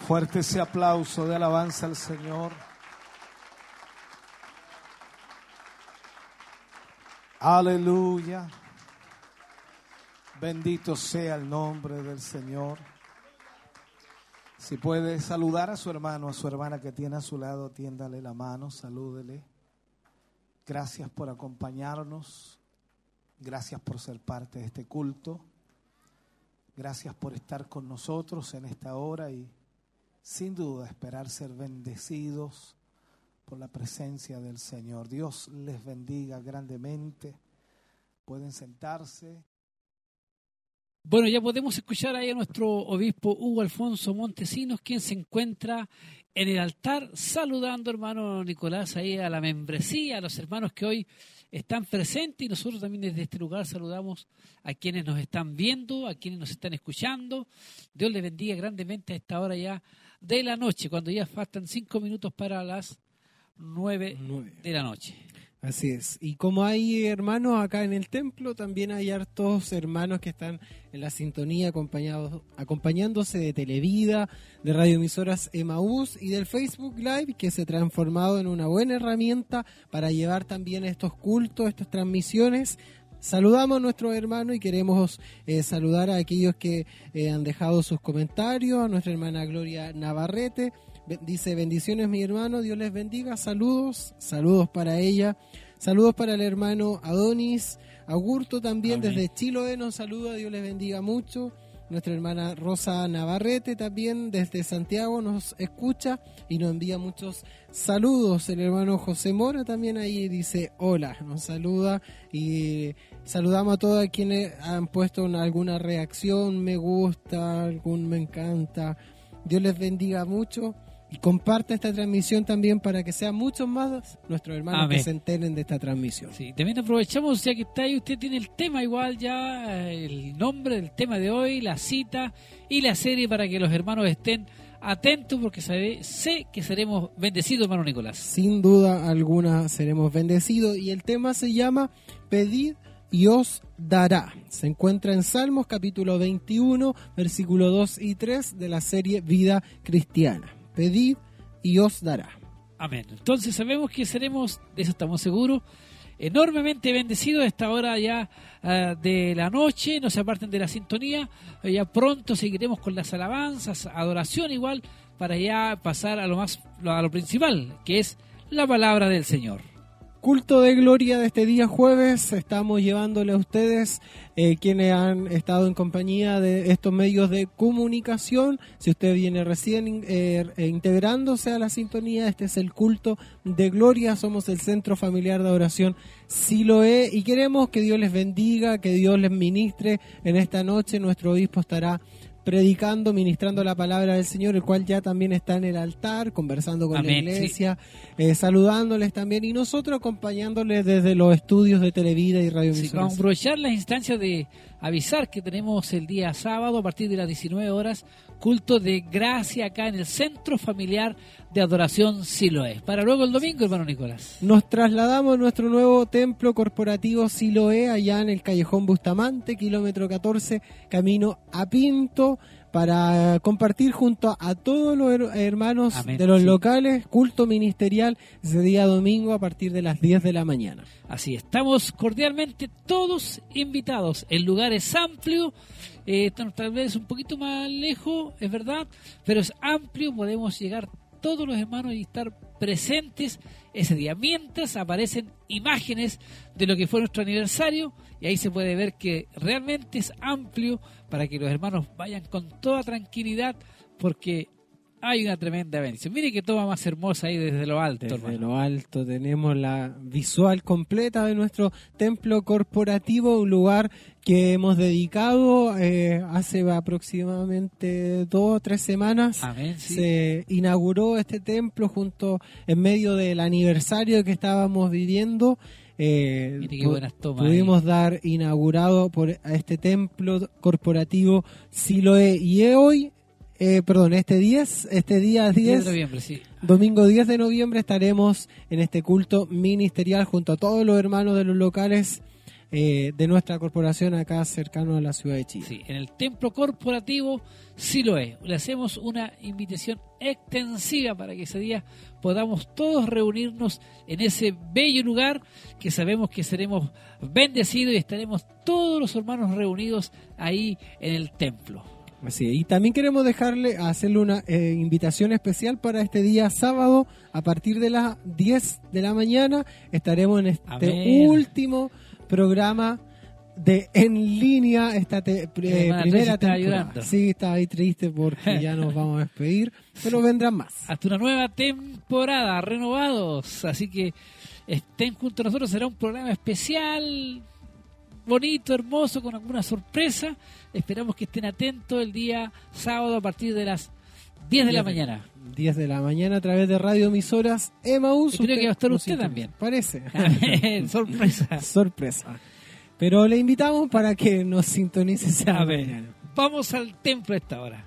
Fuerte ese aplauso de alabanza al Señor. Aleluya. Bendito sea el nombre del Señor. Si puede saludar a su hermano, a su hermana que tiene a su lado, tiéndale la mano, salúdele. Gracias por acompañarnos. Gracias por ser parte de este culto. Gracias por estar con nosotros en esta hora y sin duda esperar ser bendecidos por la presencia del Señor. Dios les bendiga grandemente. Pueden sentarse. Bueno, ya podemos escuchar ahí a nuestro obispo Hugo Alfonso Montesinos, quien se encuentra en el altar saludando, hermano Nicolás, ahí a la membresía, a los hermanos que hoy están presentes y nosotros también desde este lugar saludamos a quienes nos están viendo, a quienes nos están escuchando. Dios les bendiga grandemente a esta hora ya de la noche, cuando ya faltan cinco minutos para las nueve Nueve. de la noche. Así es. Y como hay hermanos acá en el templo, también hay hartos hermanos que están en la sintonía acompañados, acompañándose de Televida, de radioemisoras Emaús y del Facebook Live, que se ha transformado en una buena herramienta para llevar también estos cultos, estas transmisiones. Saludamos a nuestros hermanos y queremos eh, saludar a aquellos que eh, han dejado sus comentarios, a nuestra hermana Gloria Navarrete, Dice, bendiciones mi hermano, Dios les bendiga, saludos, saludos para ella, saludos para el hermano Adonis, Agurto también Amén. desde Chiloé nos saluda, Dios les bendiga mucho. Nuestra hermana Rosa Navarrete también desde Santiago nos escucha y nos envía muchos saludos. El hermano José Mora también ahí dice hola, nos saluda y saludamos a todos quienes han puesto una- alguna reacción, me gusta, algún me encanta Dios les bendiga mucho. Y comparta esta transmisión también para que sean muchos más nuestros hermanos Amén. que se enteren de esta transmisión. Sí, también aprovechamos, ya que está ahí, usted tiene el tema igual ya, eh, el nombre del tema de hoy, la cita y la serie para que los hermanos estén atentos porque sabe- sé que seremos bendecidos, hermano Nicolás. Sin duda alguna seremos bendecidos. Y el tema se llama Pedid y os dará. Se encuentra en Salmos capítulo 21, versículo 2 y 3 de la serie Vida Cristiana. Pedid y os dará. Amén. Entonces sabemos que seremos, de eso estamos seguros, enormemente bendecidos a esta hora ya ah, de la noche. No se aparten de la sintonía. Ya pronto seguiremos con las alabanzas, adoración igual, para ya pasar a lo más, a lo principal, que es la palabra del Señor. Culto de gloria de este día jueves, estamos llevándole a ustedes eh, quienes han estado en compañía de estos medios de comunicación. Si usted viene recién eh, integrándose a la sintonía, este es el culto de gloria. Somos el Centro Familiar de Oración Siloé y queremos que Dios les bendiga, que Dios les ministre en esta noche. Nuestro obispo estará predicando, ministrando la palabra del Señor, el cual ya también está en el altar, conversando con Amén, la sí. iglesia, eh, saludándoles también y nosotros acompañándoles desde los estudios de Televida y Radio Sí, vamos a aprovechar las instancias de avisar que tenemos el día sábado a partir de las 19 horas culto de gracia acá en el Centro Familiar de Adoración Siloé. Para luego el domingo, hermano Nicolás. Nos trasladamos a nuestro nuevo templo corporativo Siloé, allá en el Callejón Bustamante, kilómetro 14, camino a Pinto, para compartir junto a todos los her- hermanos Amén, de los sí. locales culto ministerial ese día domingo a partir de las 10 de la mañana. Así, estamos cordialmente todos invitados. El lugar es amplio, eh, tal vez un poquito más lejos, es verdad, pero es amplio, podemos llegar todos los hermanos y estar presentes ese día. Mientras aparecen imágenes de lo que fue nuestro aniversario y ahí se puede ver que realmente es amplio para que los hermanos vayan con toda tranquilidad porque hay una tremenda bendición. Mire que toma más hermosa ahí desde lo alto, Desde hermano. lo alto tenemos la visual completa de nuestro templo corporativo, un lugar que hemos dedicado eh, hace aproximadamente dos o tres semanas. Amén, sí. Se inauguró este templo junto en medio del aniversario que estábamos viviendo. Eh, Mire qué buenas tomas pudimos dar inaugurado por a este templo corporativo Siloé y hoy, eh, perdón, este 10, este día 10 10 de sí. Domingo 10 de noviembre estaremos en este culto ministerial junto a todos los hermanos de los locales eh, de nuestra corporación acá cercano a la ciudad de Chile. Sí, en el templo corporativo sí lo es. Le hacemos una invitación extensiva para que ese día podamos todos reunirnos en ese bello lugar que sabemos que seremos bendecidos y estaremos todos los hermanos reunidos ahí en el templo. Así y también queremos dejarle, hacerle una eh, invitación especial para este día sábado, a partir de las 10 de la mañana, estaremos en este último programa de en línea esta te- eh, primera temporada. Sí, está ahí triste porque <laughs> ya nos vamos a despedir, pero vendrán más. Hasta una nueva temporada, renovados. Así que estén junto a nosotros. Será un programa especial, bonito, hermoso, con alguna sorpresa. Esperamos que estén atentos el día sábado a partir de las 10 de la mañana. 10 de la mañana a través de Radio Emisoras Emaús. Creo que va a estar usted también. Parece. <laughs> Sorpresa. <laughs> Sorpresa. Pero le invitamos para que nos sintonice esa A ver, mañana. vamos al templo a esta hora.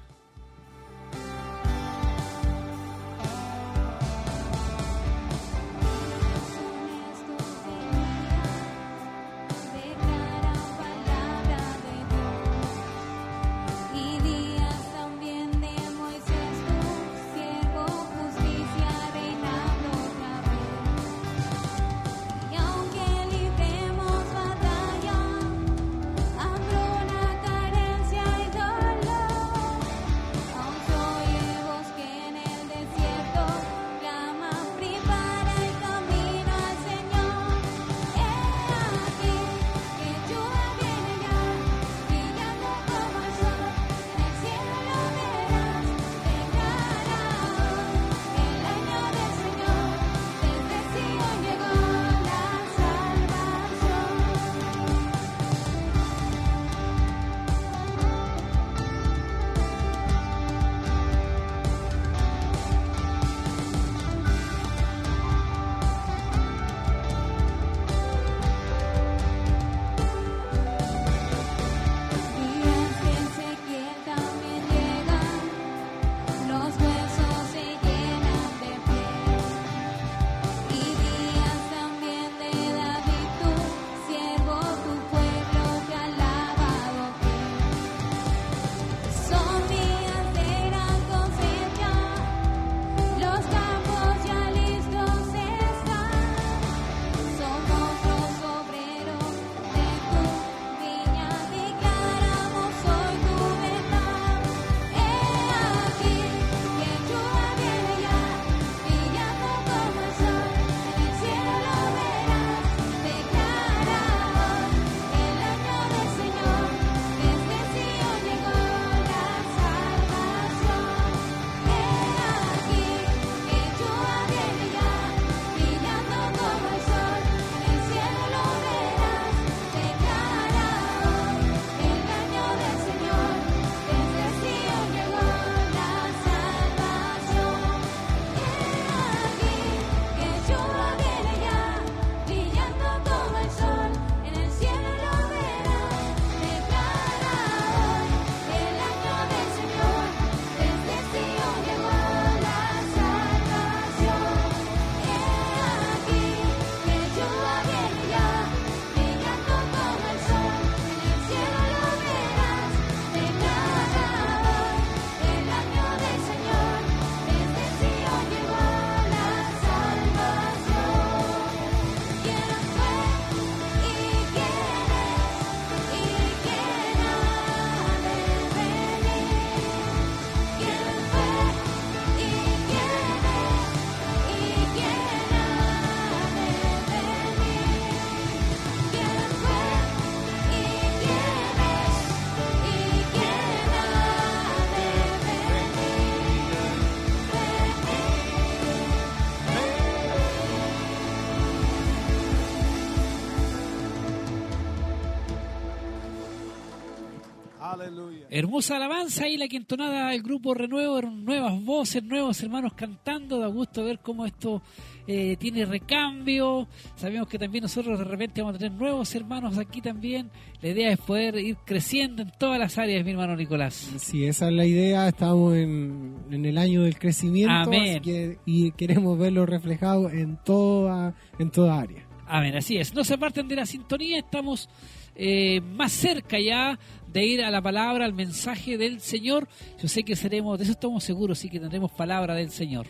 Hermosa alabanza y la que entonaba el grupo Renuevo, nuevas voces, nuevos hermanos cantando, da gusto ver cómo esto eh, tiene recambio, sabemos que también nosotros de repente vamos a tener nuevos hermanos aquí también, la idea es poder ir creciendo en todas las áreas, mi hermano Nicolás. Sí, esa es la idea, estamos en, en el año del crecimiento Amén. así que- y queremos verlo reflejado en toda, en toda área. Amén, así es. No se aparten de la sintonía, estamos eh, más cerca ya de ir a la palabra, al mensaje del Señor. Yo sé que seremos, de eso estamos seguros, sí que tendremos palabra del Señor.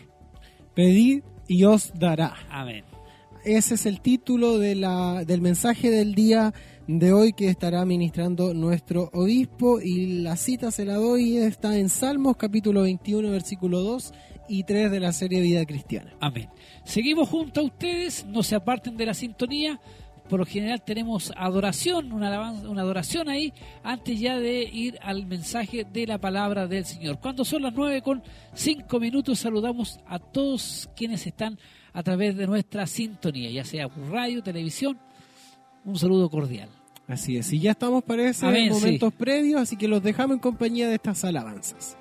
Pedid y os dará. Amén. Ese es el título de la, del mensaje del día de hoy que estará ministrando nuestro obispo y la cita se la doy, está en Salmos capítulo 21 versículo 2 y 3 de la serie Vida Cristiana. Amén. Seguimos junto a ustedes, no se aparten de la sintonía. Por lo general tenemos adoración, una, alabanza- una adoración ahí, antes ya de ir al mensaje de la palabra del Señor. Cuando son las nueve con cinco minutos, saludamos a todos quienes están a través de nuestra sintonía, ya sea por radio, televisión. Un saludo cordial. Así es, y ya estamos para esos Amén, momentos previos, así que los dejamos en compañía de estas alabanzas.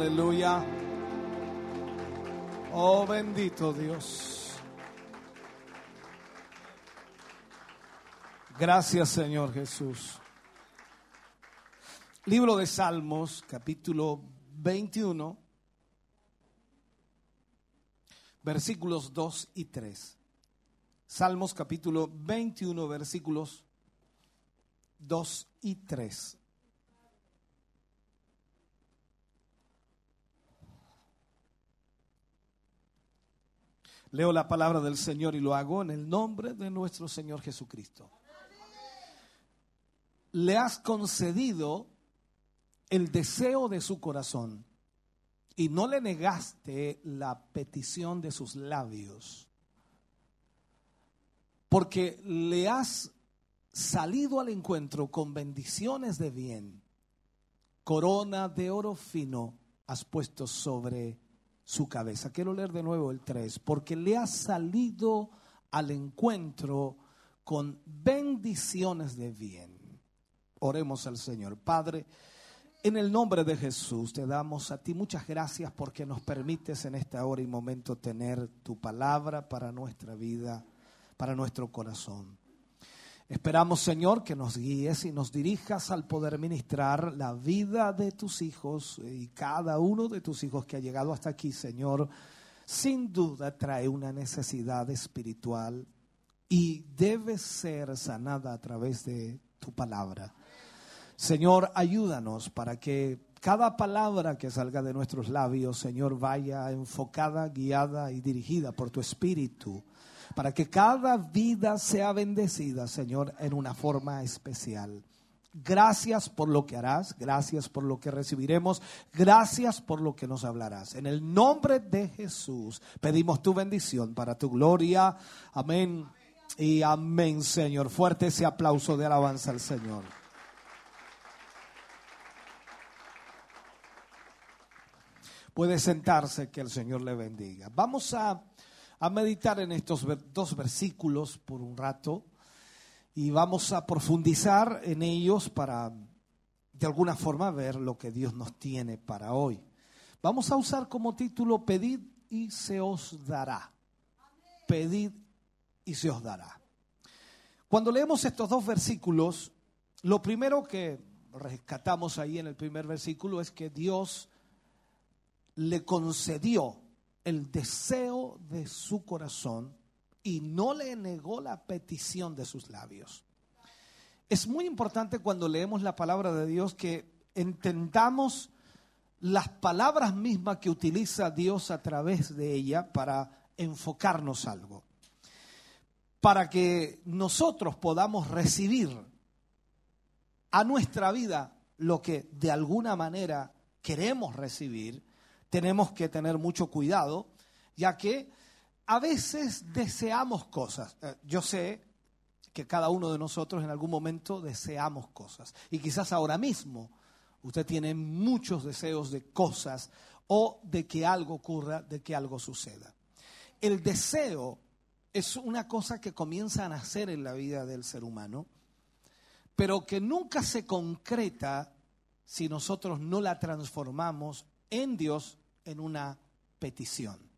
Aleluya. Oh bendito Dios. Gracias Señor Jesús. Libro de Salmos, capítulo 21, versículos 2 y 3. Salmos capítulo 21, versículos 2 y 3. Leo la palabra del Señor y lo hago en el nombre de nuestro Señor Jesucristo. Le has concedido el deseo de su corazón y no le negaste la petición de sus labios, porque le has salido al encuentro con bendiciones de bien, corona de oro fino has puesto sobre su cabeza. Quiero leer de nuevo el 3, porque le has salido al encuentro con bendiciones de bien. Oremos al Señor. Padre, en el nombre de Jesús te damos a ti muchas gracias porque nos permites en esta hora y momento tener tu palabra para nuestra vida, para nuestro corazón. Esperamos, Señor, que nos guíes y nos dirijas al poder ministrar la vida de tus hijos y cada uno de tus hijos que ha llegado hasta aquí, Señor, sin duda trae una necesidad espiritual y debe ser sanada a través de tu palabra. Señor, ayúdanos para que cada palabra que salga de nuestros labios, Señor, vaya enfocada, guiada y dirigida por tu Espíritu para que cada vida sea bendecida, Señor, en una forma especial. Gracias por lo que harás, gracias por lo que recibiremos, gracias por lo que nos hablarás. En el nombre de Jesús pedimos tu bendición para tu gloria. Amén y amén, Señor. Fuerte ese aplauso de alabanza al Señor. Puede sentarse, que el Señor le bendiga. Vamos a a meditar en estos dos versículos por un rato y vamos a profundizar en ellos para de alguna forma ver lo que Dios nos tiene para hoy. Vamos a usar como título Pedid y se os dará. Pedid y se os dará. Cuando leemos estos dos versículos, lo primero que rescatamos ahí en el primer versículo es que Dios le concedió el deseo de su corazón y no le negó la petición de sus labios. Es muy importante cuando leemos la palabra de Dios que entendamos las palabras mismas que utiliza Dios a través de ella para enfocarnos algo. Para que nosotros podamos recibir a nuestra vida lo que de alguna manera queremos recibir, tenemos que tener mucho cuidado, ya que a veces deseamos cosas. Eh, yo sé que cada uno de nosotros en algún momento deseamos cosas. Y quizás ahora mismo usted tiene muchos deseos de cosas o de que algo ocurra, de que algo suceda. El deseo es una cosa que comienza a nacer en la vida del ser humano, pero que nunca se concreta si nosotros no la transformamos en Dios en una petición.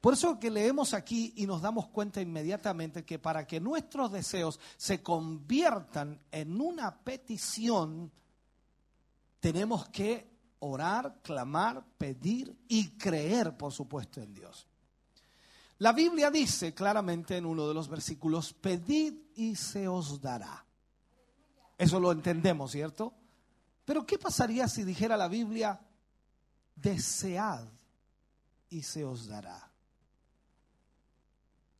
Por eso que leemos aquí y nos damos cuenta inmediatamente que para que nuestros deseos se conviertan en una petición, tenemos que orar, clamar, pedir y creer, por supuesto, en Dios. La Biblia dice claramente en uno de los versículos, pedid y se os dará. Eso lo entendemos, ¿cierto? Pero ¿qué pasaría si dijera la Biblia, desead y se os dará.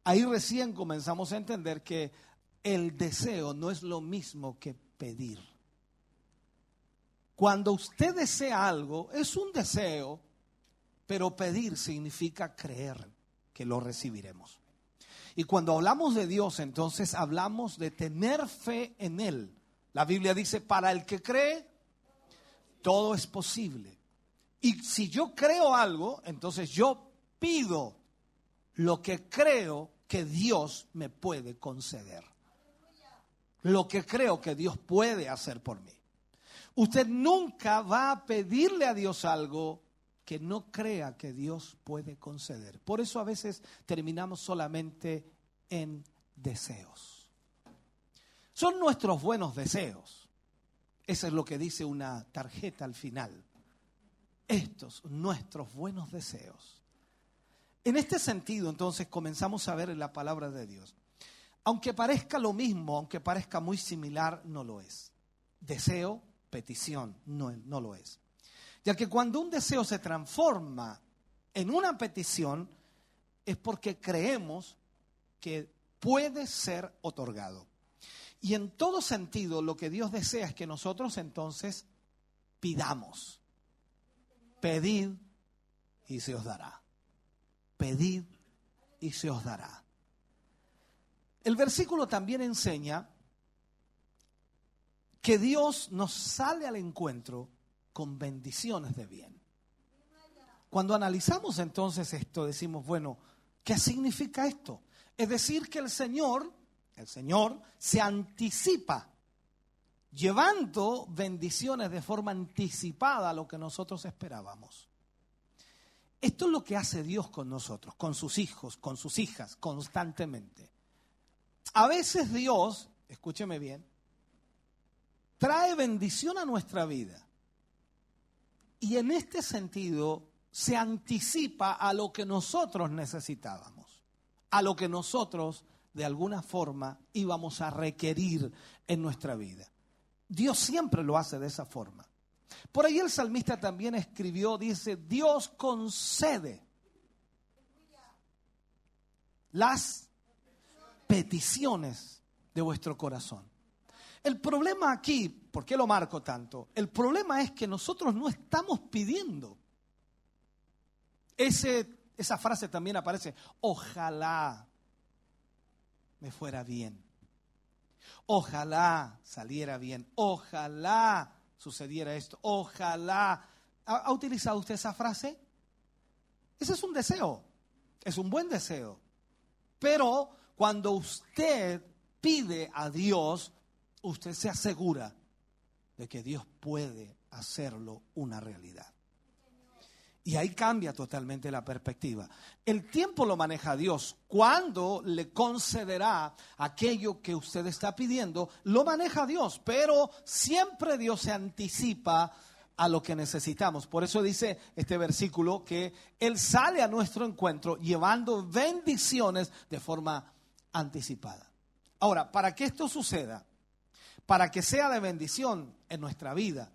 Ahí recién comenzamos a entender que el deseo no es lo mismo que pedir. Cuando usted desea algo, es un deseo, pero pedir significa creer que lo recibiremos. Y cuando hablamos de Dios, entonces hablamos de tener fe en Él. La Biblia dice, para el que cree, todo es posible. Y si yo creo algo, entonces yo pido lo que creo que Dios me puede conceder. Lo que creo que Dios puede hacer por mí. Usted nunca va a pedirle a Dios algo que no crea que Dios puede conceder. Por eso a veces terminamos solamente en deseos. Son nuestros buenos deseos. Eso es lo que dice una tarjeta al final. Estos, nuestros buenos deseos. En este sentido, entonces, comenzamos a ver en la palabra de Dios. Aunque parezca lo mismo, aunque parezca muy similar, no lo es. Deseo, petición, no, no lo es. Ya que cuando un deseo se transforma en una petición, es porque creemos que puede ser otorgado. Y en todo sentido, lo que Dios desea es que nosotros entonces pidamos. Pedid y se os dará. Pedid y se os dará. El versículo también enseña que Dios nos sale al encuentro con bendiciones de bien. Cuando analizamos entonces esto, decimos, bueno, ¿qué significa esto? Es decir, que el Señor, el Señor se anticipa, llevando bendiciones de forma anticipada a lo que nosotros esperábamos. Esto es lo que hace Dios con nosotros, con sus hijos, con sus hijas, constantemente. A veces Dios, escúcheme bien, trae bendición a nuestra vida y en este sentido se anticipa a lo que nosotros necesitábamos, a lo que nosotros de alguna forma íbamos a requerir en nuestra vida. Dios siempre lo hace de esa forma. Por ahí el salmista también escribió, dice, Dios concede las peticiones de vuestro corazón. El problema aquí, ¿por qué lo marco tanto? El problema es que nosotros no estamos pidiendo. Esa frase también aparece, ojalá me fuera bien. Ojalá saliera bien. Ojalá sucediera esto. Ojalá. ¿Ha, ¿Ha, utilizado usted esa frase? Ese es un deseo. Es un buen deseo. Pero cuando usted pide a Dios, usted se asegura de que Dios puede hacerlo una realidad. Y ahí cambia totalmente la perspectiva. El tiempo lo maneja Dios. Cuando le concederá aquello que usted está pidiendo, lo maneja Dios. Pero siempre Dios se anticipa a lo que necesitamos. Por eso dice este versículo que Él sale a nuestro encuentro llevando bendiciones de forma anticipada. Ahora, para que esto suceda, para que sea de bendición en nuestra vida,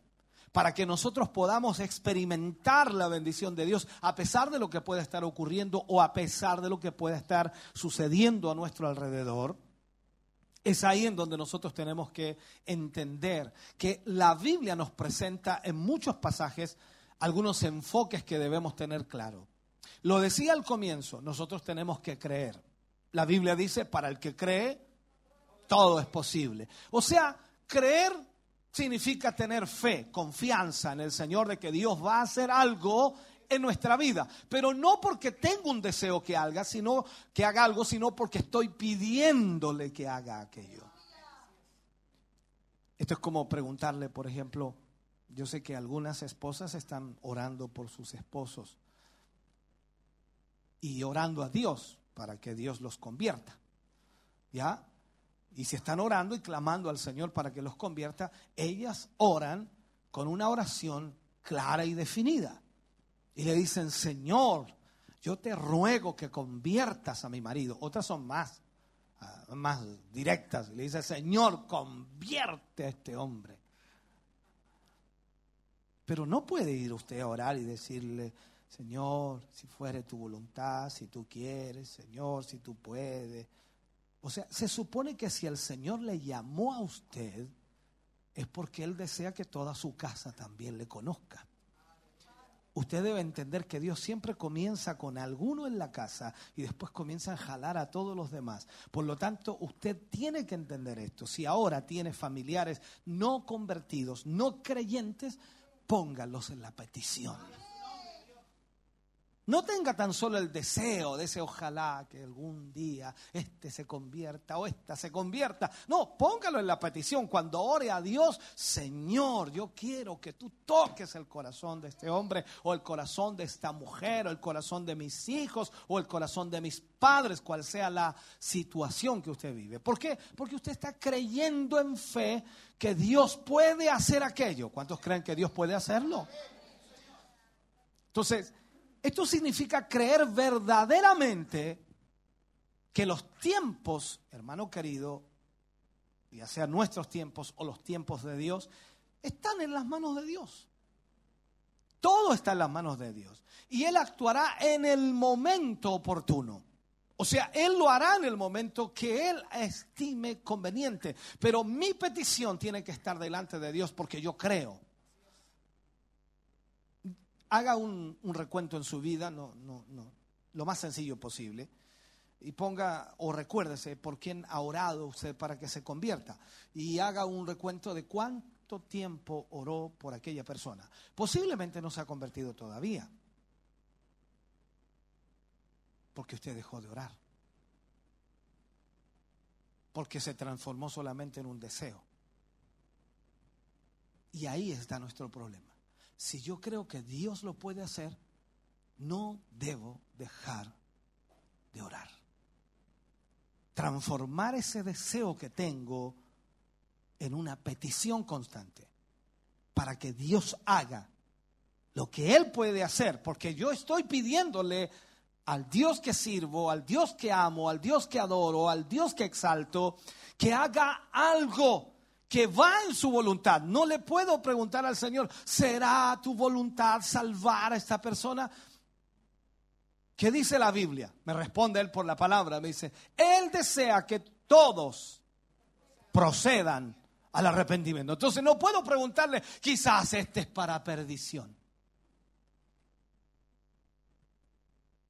para que nosotros podamos experimentar la bendición de Dios a pesar de lo que pueda estar ocurriendo o a pesar de lo que pueda estar sucediendo a nuestro alrededor. Es ahí en donde nosotros tenemos que entender que la Biblia nos presenta en muchos pasajes algunos enfoques que debemos tener claro. Lo decía al comienzo, nosotros tenemos que creer. La Biblia dice, para el que cree, todo es posible. O sea, creer significa tener fe, confianza en el Señor de que Dios va a hacer algo en nuestra vida, pero no porque tengo un deseo que haga, sino que haga algo, sino porque estoy pidiéndole que haga aquello. Esto es como preguntarle, por ejemplo, yo sé que algunas esposas están orando por sus esposos y orando a Dios para que Dios los convierta. ¿Ya? Y si están orando y clamando al Señor para que los convierta, ellas oran con una oración clara y definida. Y le dicen, Señor, yo te ruego que conviertas a mi marido. Otras son más, ah, más directas. Le dice, Señor, convierte a este hombre. Pero no puede ir usted a orar y decirle, Señor, si fuere tu voluntad, si tú quieres, Señor, si tú puedes. O sea, se supone que si el Señor le llamó a usted, es porque Él desea que toda su casa también le conozca. Usted debe entender que Dios siempre comienza con alguno en la casa y después comienza a jalar a todos los demás. Por lo tanto, usted tiene que entender esto. Si ahora tiene familiares no convertidos, no creyentes, póngalos en la petición. No tenga tan solo el deseo de ese ojalá que algún día este se convierta o esta se convierta. No, póngalo en la petición. Cuando ore a Dios, Señor, yo quiero que tú toques el corazón de este hombre o el corazón de esta mujer o el corazón de mis hijos o el corazón de mis padres, cual sea la situación que usted vive. ¿Por qué? Porque usted está creyendo en fe que Dios puede hacer aquello. ¿Cuántos creen que Dios puede hacerlo? Entonces, esto significa creer verdaderamente que los tiempos, hermano querido, ya sean nuestros tiempos o los tiempos de Dios, están en las manos de Dios. Todo está en las manos de Dios. Y Él actuará en el momento oportuno. O sea, Él lo hará en el momento que Él estime conveniente. Pero mi petición tiene que estar delante de Dios porque yo creo haga un, recuento en su vida, no, no, no, lo más sencillo posible, y ponga o recuérdese por quién ha orado usted para que se convierta, y haga un recuento de cuánto tiempo oró por aquella persona. Posiblemente no se ha convertido todavía, porque usted dejó de orar, porque se transformó solamente en un deseo. Y ahí está nuestro problema si yo creo que Dios lo puede hacer, no debo dejar de orar. Transformar ese deseo que tengo en una petición constante para que Dios haga lo que Él puede hacer, porque yo estoy pidiéndole al Dios que sirvo, al Dios que amo, al Dios que adoro, al Dios que exalto, que haga algo que va en su voluntad. No le puedo preguntar al Señor, ¿será tu voluntad salvar a esta persona? ¿Qué dice la Biblia? Me responde él por la palabra. Me dice, Él desea que todos procedan al arrepentimiento. Entonces no puedo preguntarle, quizás este es para perdición.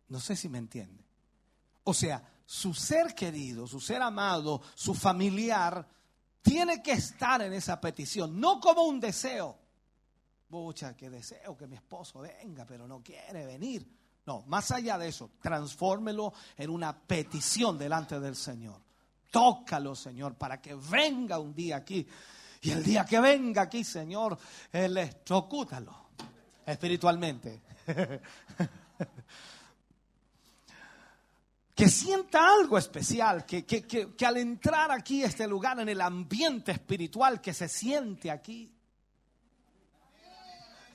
No sé si me entiende. O sea, su ser querido, su ser amado, su familiar, tiene que estar en esa petición, no como un deseo. Mucha que deseo que mi esposo venga, pero no quiere venir. No, más allá de eso, transfórmelo en una petición delante del Señor. Tócalo, Señor, para que venga un día aquí. Y el día que venga aquí, Señor, electrocútalo espiritualmente. <laughs> que sienta algo especial, que, que, al entrar aquí este lugar, en el ambiente espiritual que se siente aquí,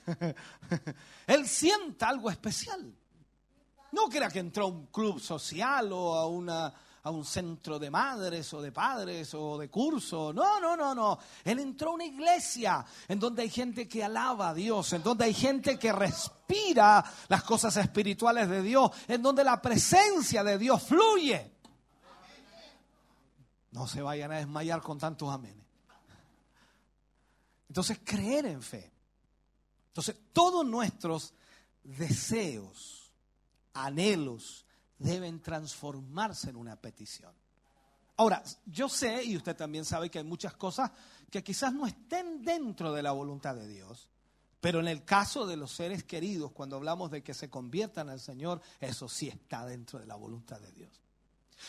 <laughs> él sienta algo especial. No crea que entró a un club social o a una a un centro de madres o de padres o de curso. No, no, no, no. Él entró a una iglesia en donde hay gente que alaba a Dios, en donde hay gente que respira las cosas espirituales de Dios, en donde la presencia de Dios fluye. No se vayan a desmayar con tantos amenes. Entonces, creer en fe. Entonces, todos nuestros deseos, anhelos, deben transformarse en una petición. Ahora, yo sé, y usted también sabe que hay muchas cosas que quizás no estén dentro de la voluntad de Dios, pero en el caso de los seres queridos, cuando hablamos de que se conviertan al Señor, eso sí está dentro de la voluntad de Dios.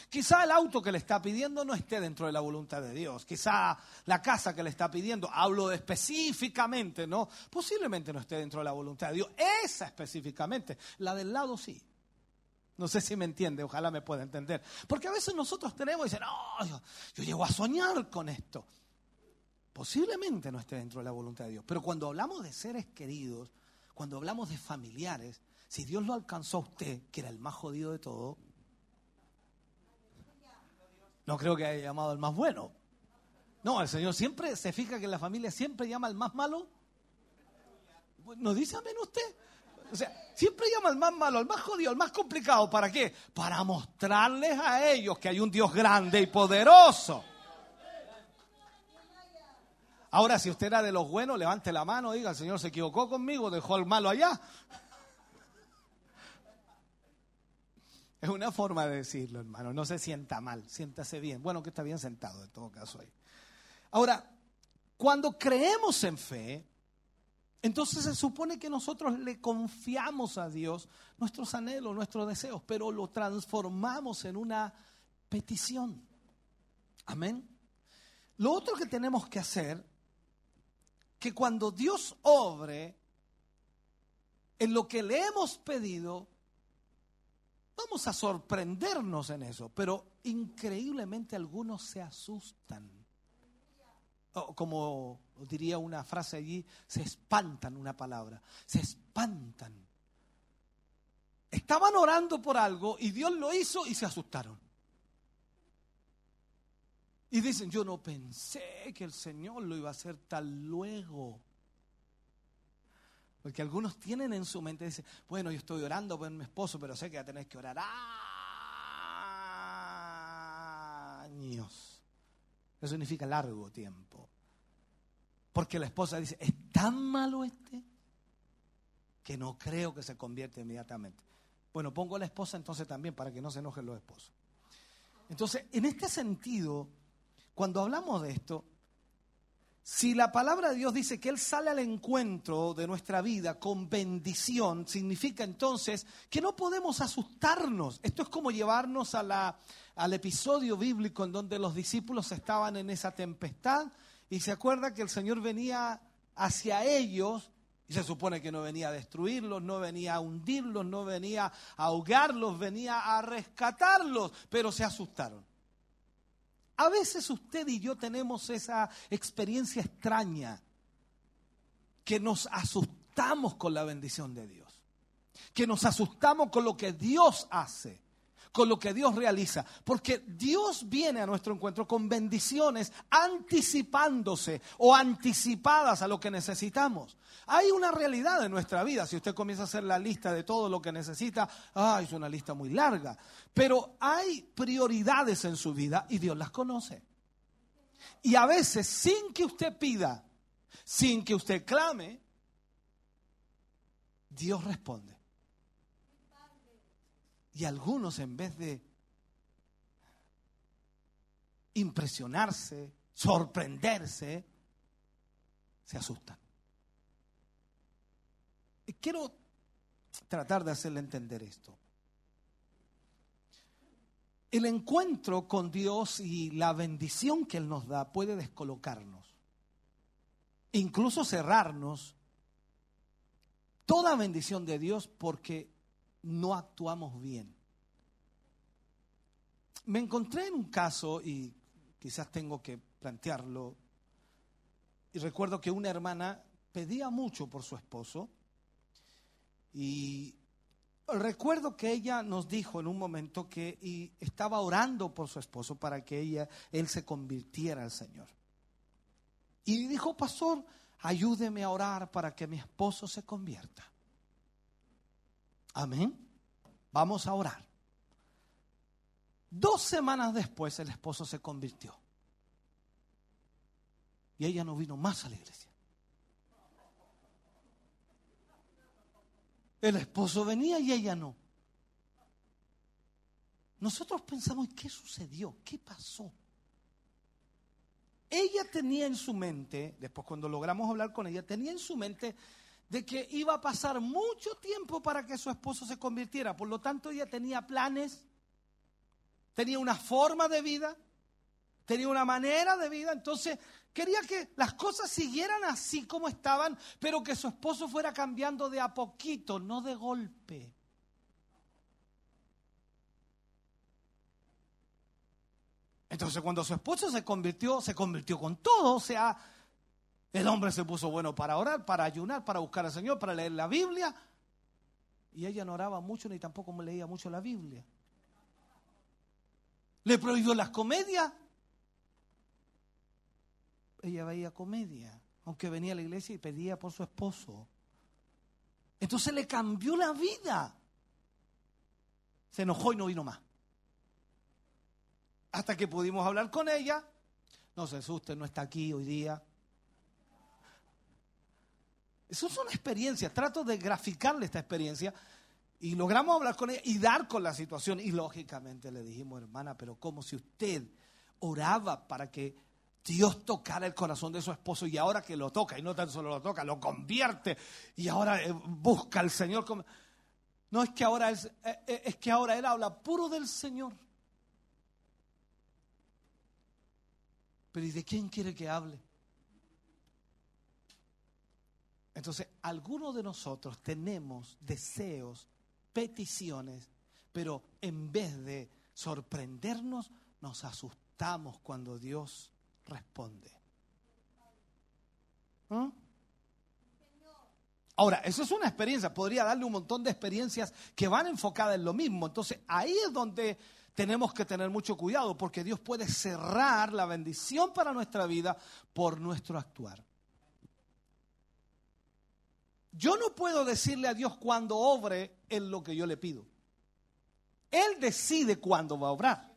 Quizá el auto que le está pidiendo no esté dentro de la voluntad de Dios. Quizá la casa que le está pidiendo, hablo específicamente, ¿no? Posiblemente no esté dentro de la voluntad de Dios. Esa específicamente. La del lado sí. No sé si me entiende, ojalá me pueda entender. Porque a veces nosotros tenemos y dicen, no, yo, llego a soñar con esto. Posiblemente no esté dentro de la voluntad de Dios. Pero cuando hablamos de seres queridos, cuando hablamos de familiares, si Dios lo alcanzó a usted, que era el más jodido de todo, no creo que haya llamado al más bueno. No, el Señor siempre se fija que la familia siempre llama al más malo. ¿No dice amén usted? O sea, siempre llama al más malo, al más jodido, al más complicado. ¿Para qué? Para mostrarles a ellos que hay un Dios grande y poderoso. Ahora, si usted era de los buenos, levante la mano, diga, el Señor se equivocó conmigo, dejó al malo allá. <laughs> Es una forma de decirlo, hermano. No se sienta mal, siéntase bien. Bueno, que está bien sentado en todo caso ahí. Ahora, cuando creemos en fe, Entonces se supone que nosotros le confiamos a Dios nuestros anhelos, nuestros deseos, pero lo transformamos en una petición. Amén. Lo otro que tenemos que hacer, que cuando Dios obre en lo que le hemos pedido, vamos a sorprendernos en eso, pero increíblemente algunos se asustan. O como diría una frase allí, se espantan una palabra, se espantan. Estaban orando por algo y Dios lo hizo y se asustaron. Y dicen, yo no pensé que el Señor lo iba a hacer tal luego. Porque algunos tienen en su mente, dicen, bueno, yo estoy orando por mi esposo, pero sé que ya tenés que orar años. Eso significa largo tiempo. Porque la esposa dice, es tan malo este que no creo que se convierta inmediatamente. Bueno, pongo a la esposa entonces también para que no se enojen los esposos. Entonces, en este sentido, cuando hablamos de esto, si la palabra de Dios dice que Él sale al encuentro de nuestra vida con bendición, significa entonces que no podemos asustarnos. Esto es como llevarnos al episodio bíblico en donde los discípulos estaban en esa tempestad y se acuerda que el Señor venía hacia ellos y se supone que no venía a destruirlos, no venía a hundirlos, no venía a ahogarlos, venía a rescatarlos, pero se asustaron. A veces usted y yo tenemos esa experiencia extraña que nos asustamos con la bendición de Dios, que nos asustamos con lo que Dios hace, con lo que Dios realiza, porque Dios viene a nuestro encuentro con bendiciones anticipándose o anticipadas a lo que necesitamos. Hay una realidad en nuestra vida, si usted comienza a hacer la lista de todo lo que necesita, es una lista muy larga, pero hay prioridades en su vida y Dios las conoce. Y a veces, sin que usted pida, sin que usted clame, Dios responde. Y algunos en vez de impresionarse, sorprenderse, se asustan. Y quiero tratar de hacerle entender esto. El encuentro con Dios y la bendición que Él nos da puede descolocarnos, incluso cerrarnos toda bendición de Dios porque no actuamos bien. Me encontré en un caso, y quizás tengo que plantearlo, y recuerdo que una hermana pedía mucho por su esposo, y recuerdo que ella nos dijo en un momento que y estaba orando por su esposo para que ella, él se convirtiera al Señor. Y dijo, pastor, ayúdeme a orar para que mi esposo se convierta. Amén. Vamos a orar. Dos semanas después el esposo se convirtió. Y ella no vino más a la iglesia. El esposo venía y ella no. Nosotros pensamos, ¿qué sucedió? ¿Qué pasó? Ella tenía en su mente, después cuando logramos hablar con ella, tenía en su mente de que iba a pasar mucho tiempo para que su esposo se convirtiera. Por lo tanto, ella tenía planes, tenía una forma de vida, tenía una manera de vida. Entonces, quería que las cosas siguieran así como estaban, pero que su esposo fuera cambiando de a poquito, no de golpe. Entonces, cuando su esposo se convirtió, se convirtió con todo, o sea, el hombre se puso bueno para orar, para ayunar, para buscar al Señor, para leer la Biblia. Y ella no oraba mucho ni tampoco leía mucho la Biblia. Le prohibió las comedias. Ella veía comedia, aunque venía a la iglesia y pedía por su esposo. Entonces le cambió la vida. Se enojó y no vino más. Hasta que pudimos hablar con ella. No se asuste, no está aquí hoy día. Eso es una experiencia. Trato de graficarle esta experiencia. Y logramos hablar con ella y dar con la situación. Y lógicamente le dijimos, hermana, pero como si usted oraba para que Dios tocara el corazón de su esposo y ahora que lo toca, y no tan solo lo toca, lo convierte y ahora eh, busca al Señor. como- No es que ahora él, eh, eh, es que ahora él habla puro del Señor. Pero ¿y de quién quiere que hable? Entonces, algunos de nosotros tenemos deseos, peticiones, pero en vez de sorprendernos, nos asustamos cuando Dios responde. ¿Ah? Ahora, eso es una experiencia, podría darle un montón de experiencias que van enfocadas en lo mismo. Entonces, ahí es donde tenemos que tener mucho cuidado, porque Dios puede cerrar la bendición para nuestra vida por nuestro actuar. Yo no puedo decirle a Dios cuándo obre en lo que yo le pido. Él decide cuándo va a obrar.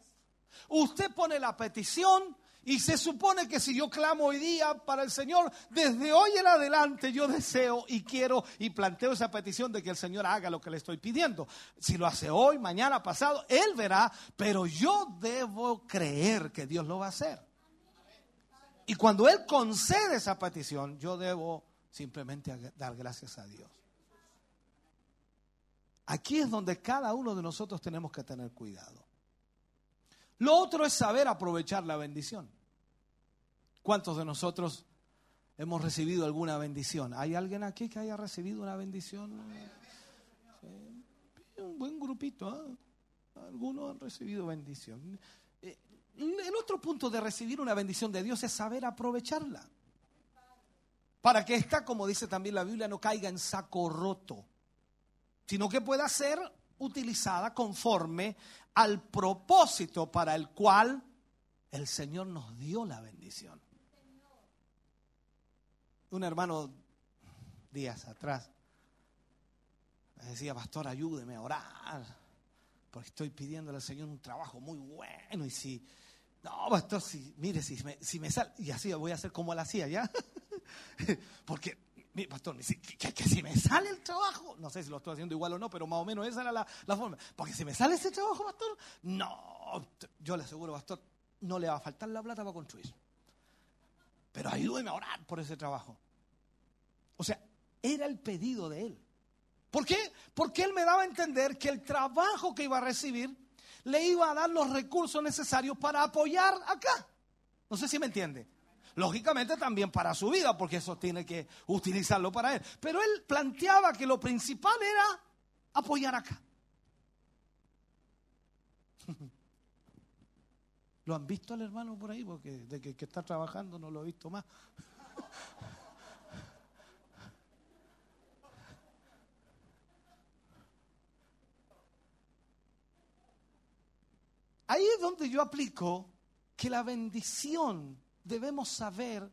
Usted pone la petición y se supone que si yo clamo hoy día para el Señor, desde hoy en adelante yo deseo y quiero y planteo esa petición de que el Señor haga lo que le estoy pidiendo. Si lo hace hoy, mañana, pasado, Él verá, pero yo debo creer que Dios lo va a hacer. Y cuando Él concede esa petición, yo debo simplemente dar gracias a Dios. Aquí es donde cada uno de nosotros tenemos que tener cuidado. Lo otro es saber aprovechar la bendición. ¿Cuántos de nosotros hemos recibido alguna bendición? ¿Hay alguien aquí que haya recibido una bendición? Un buen grupito. ¿ah? Algunos han recibido bendición. Eh, El otro punto de recibir una bendición de Dios es saber aprovecharla. Para que esta, como dice también la Biblia, no caiga en saco roto, sino que pueda ser utilizada conforme al propósito para el cual el Señor nos dio la bendición. Un hermano días atrás me decía, pastor, ayúdeme a orar, porque estoy pidiéndole al Señor un trabajo muy bueno y si, no, pastor, si, mire, si me, si me sale, y así voy a hacer como él hacía, ¿ya? <laughs> <laughs> porque, mi pastor, que si me sale el trabajo, no sé si lo estoy haciendo igual o no, pero más o menos esa era la, la forma, porque si me sale ese trabajo, pastor, no, yo le aseguro, pastor, no le va a faltar la plata para construir. Pero ayúdeme a orar por ese trabajo. O sea, era el pedido de él. ¿Por qué? Porque él me daba a entender que el trabajo que iba a recibir le iba a dar los recursos necesarios para apoyar acá. No sé si me entiende. Lógicamente también para su vida, porque eso tiene que utilizarlo para él. Pero él planteaba que lo principal era apoyar acá. <laughs> ¿Lo han visto al hermano por ahí? Porque de que, está trabajando no lo he visto más. <laughs> Ahí es donde yo aplico que la bendición debemos saber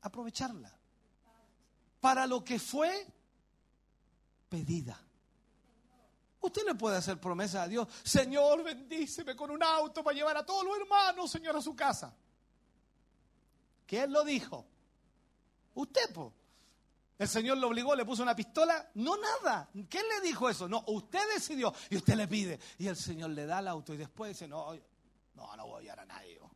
aprovecharla para lo que fue pedida. Usted le puede hacer promesa a Dios, Señor, bendíceme con un auto para llevar a todos los hermanos, Señor, a su casa. ¿Quién lo dijo? Usted, po. El Señor lo obligó, le puso una pistola. No, nada. ¿Quién le dijo eso? No, usted decidió y usted le pide. Y el Señor le da el auto y después dice, no, no, no voy a hallar a nadie. yo".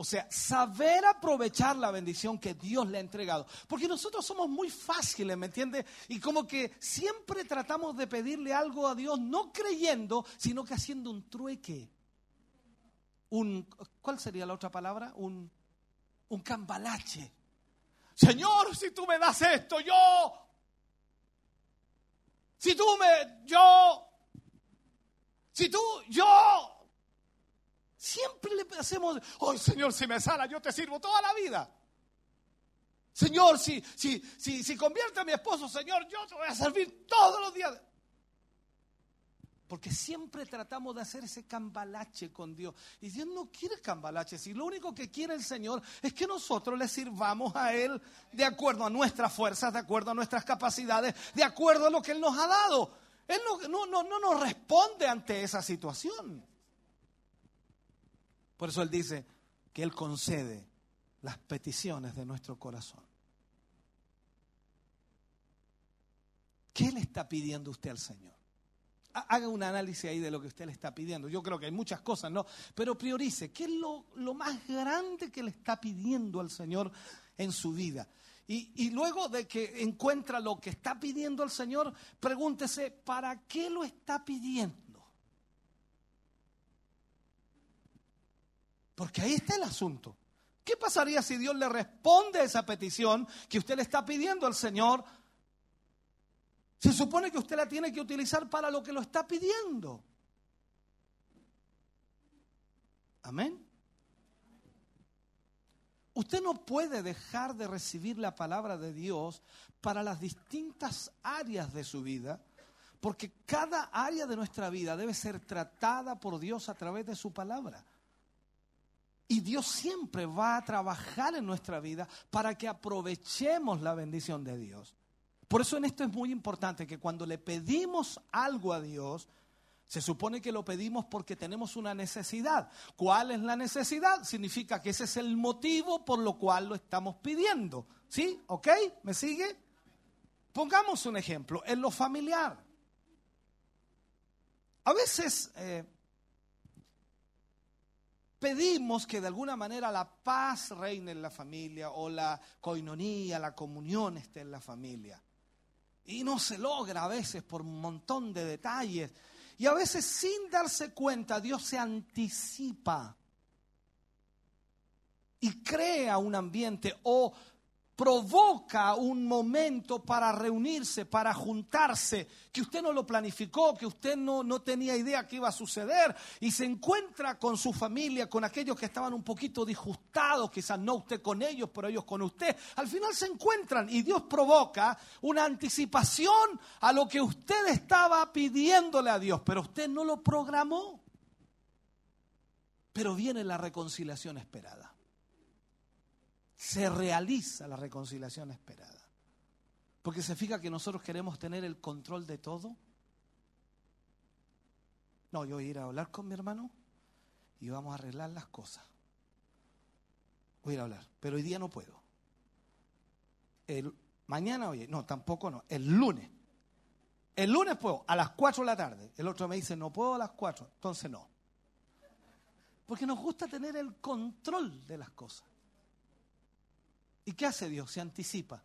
O sea, saber aprovechar la bendición que Dios le ha entregado. Porque nosotros somos muy fáciles, ¿me entiende? Y como que siempre tratamos de pedirle algo a Dios, no creyendo, sino que haciendo un trueque. Un, ¿Cuál sería la otra palabra? Un, un cambalache. Señor, si tú me das esto, yo. Si tú me, yo. Si tú, yo. Siempre le hacemos, oh Señor, si me sana, yo te sirvo toda la vida. Señor, si, si, si, si convierte a mi esposo, Señor, yo te voy a servir todos los días. Porque siempre tratamos de hacer ese cambalache con Dios. Y Dios no quiere cambalache. Si lo único que quiere el Señor es que nosotros le sirvamos a Él de acuerdo a nuestras fuerzas, de acuerdo a nuestras capacidades, de acuerdo a lo que Él nos ha dado. Él no, no, no, no nos responde ante esa situación. Por eso Él dice que Él concede las peticiones de nuestro corazón. ¿Qué le está pidiendo usted al Señor? Ha- Haga un análisis ahí de lo que usted le está pidiendo. Yo creo que hay muchas cosas, ¿no? Pero priorice, ¿qué es lo, lo más grande que le está pidiendo al Señor en su vida? Y, y luego de que encuentra lo que está pidiendo al Señor, pregúntese, ¿para qué lo está pidiendo? Porque ahí está el asunto. ¿Qué pasaría si Dios le responde a esa petición que usted le está pidiendo al Señor? Se supone que usted la tiene que utilizar para lo que lo está pidiendo. Amén. Usted no puede dejar de recibir la palabra de Dios para las distintas áreas de su vida, porque cada área de nuestra vida debe ser tratada por Dios a través de su palabra. Y Dios siempre va a trabajar en nuestra vida para que aprovechemos la bendición de Dios. Por eso en esto es muy importante que cuando le pedimos algo a Dios, se supone que lo pedimos porque tenemos una necesidad. ¿Cuál es la necesidad? Significa que ese es el motivo por lo cual lo estamos pidiendo. ¿Sí? ¿Ok? ¿Me sigue? Pongamos un ejemplo, en lo familiar. A veces eh, pedimos que de alguna manera la paz reine en la familia o la coinonía, la comunión esté en la familia. Y no se logra a veces por un montón de detalles. Y a veces sin darse cuenta Dios se anticipa y crea un ambiente o provoca un momento para reunirse, para juntarse, que usted no lo planificó, que usted no, no tenía idea que iba a suceder, y se encuentra con su familia, con aquellos que estaban un poquito disgustados, quizás no usted con ellos, pero ellos con usted. Al final se encuentran y Dios provoca una anticipación a lo que usted estaba pidiéndole a Dios, pero usted no lo programó. Pero viene la reconciliación esperada se realiza la reconciliación esperada. Porque se fija que nosotros queremos tener el control de todo. No, yo voy a ir a hablar con mi hermano y vamos a arreglar las cosas. Voy a ir a hablar, pero hoy día no puedo. Mañana, oye, no, tampoco no, el lunes. El lunes puedo, a las 4 de la tarde. El otro me dice, no puedo a las 4, entonces no. Porque nos gusta tener el control de las cosas. ¿Y qué hace Dios? Se anticipa.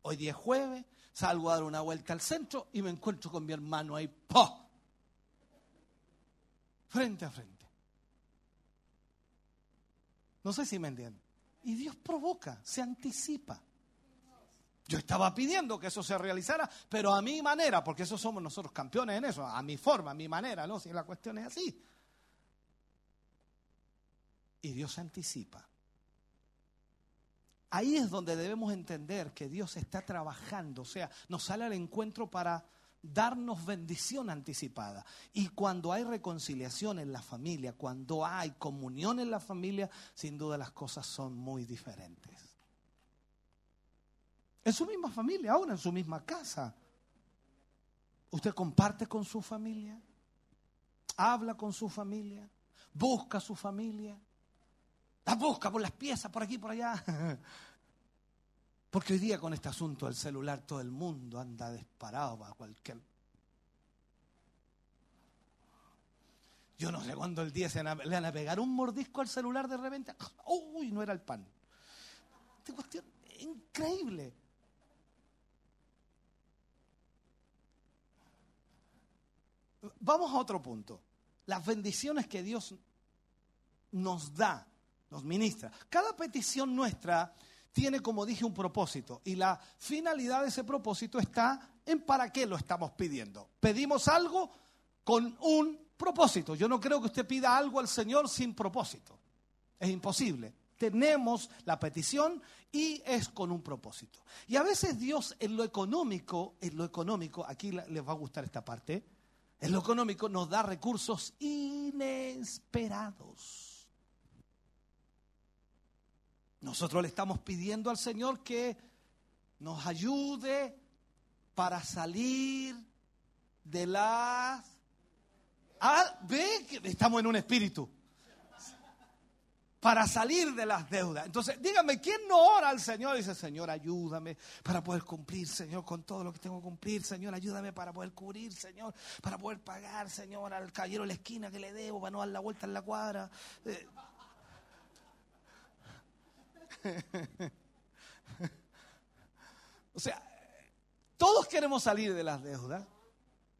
Hoy día es jueves, salgo a dar una vuelta al centro y me encuentro con mi hermano ahí, ¡po! Frente a frente. No sé si me entienden. Y Dios provoca, se anticipa. Yo estaba pidiendo que eso se realizara, pero a mi manera, porque eso somos nosotros campeones en eso, a mi forma, a mi manera, ¿no? Si la cuestión es así. Y Dios se anticipa. Ahí es donde debemos entender que Dios está trabajando, o sea, nos sale al encuentro para darnos bendición anticipada. Y cuando hay reconciliación en la familia, cuando hay comunión en la familia, sin duda las cosas son muy diferentes. En su misma familia, ahora en su misma casa. Usted comparte con su familia, habla con su familia, busca a su familia. La busca por las piezas, por aquí, por allá. Porque hoy día con este asunto del celular todo el mundo anda disparado para cualquier... Yo no sé cuándo el día se le van a pegar un mordisco al celular de repente. ¡Uy! No era el pan. Esta cuestión es increíble. Vamos a otro punto. Las bendiciones que Dios nos da, nos ministra. Cada petición nuestra tiene, como dije, un propósito. Y la finalidad de ese propósito está en para qué lo estamos pidiendo. Pedimos algo con un propósito. Yo no creo que usted pida algo al Señor sin propósito. Es imposible. Tenemos la petición y es con un propósito. Y a veces Dios en lo económico, en lo económico, aquí les va a gustar esta parte, en lo económico nos da recursos inesperados. Nosotros le estamos pidiendo al Señor que nos ayude para salir de las... Ah, ve que estamos en un espíritu. para salir de las deudas. Entonces, dígame, ¿quién no ora al Señor? Dice, Señor, ayúdame para poder cumplir, Señor, con todo lo que tengo que cumplir. Señor, ayúdame para poder cubrir, Señor, para poder pagar, Señor, al caballero de la esquina que le debo, para no dar la vuelta en la cuadra. Eh. <laughs> o sea, todos queremos salir de las deudas.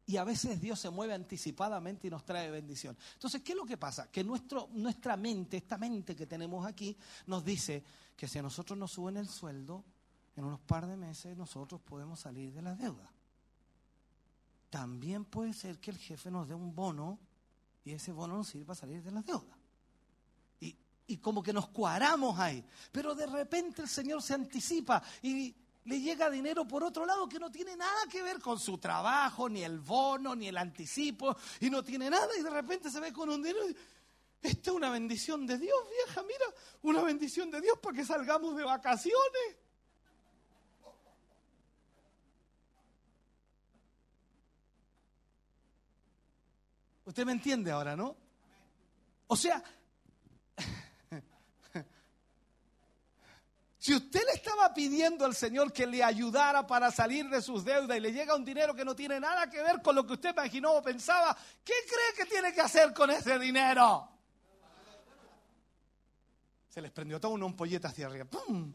Y a veces Dios se mueve anticipadamente y nos trae bendición. Entonces, ¿qué es lo que pasa? Que nuestro, nuestra mente, esta mente que tenemos aquí, nos dice que si a nosotros nos suben el sueldo, en unos par de meses nosotros podemos salir de la deuda. También puede ser que el jefe nos dé un bono y ese bono nos sirva para salir de la deuda. Y, como que nos cuadramos ahí. Pero de repente el Señor se anticipa y le llega dinero por otro lado que no tiene nada que ver con su trabajo, ni el bono, ni el anticipo, y no tiene nada, y de repente se ve con un dinero. Y, esta es una bendición de Dios, vieja, mira, una bendición de Dios para que salgamos de vacaciones. Usted me entiende ahora, ¿no? O sea, Si usted le estaba pidiendo al Señor que le ayudara para salir de sus deudas y le llega un dinero que no tiene nada que ver con lo que usted imaginó o pensaba, ¿qué cree que tiene que hacer con ese dinero? Se les prendió todo una ampolleta hacia arriba. ¡Pum!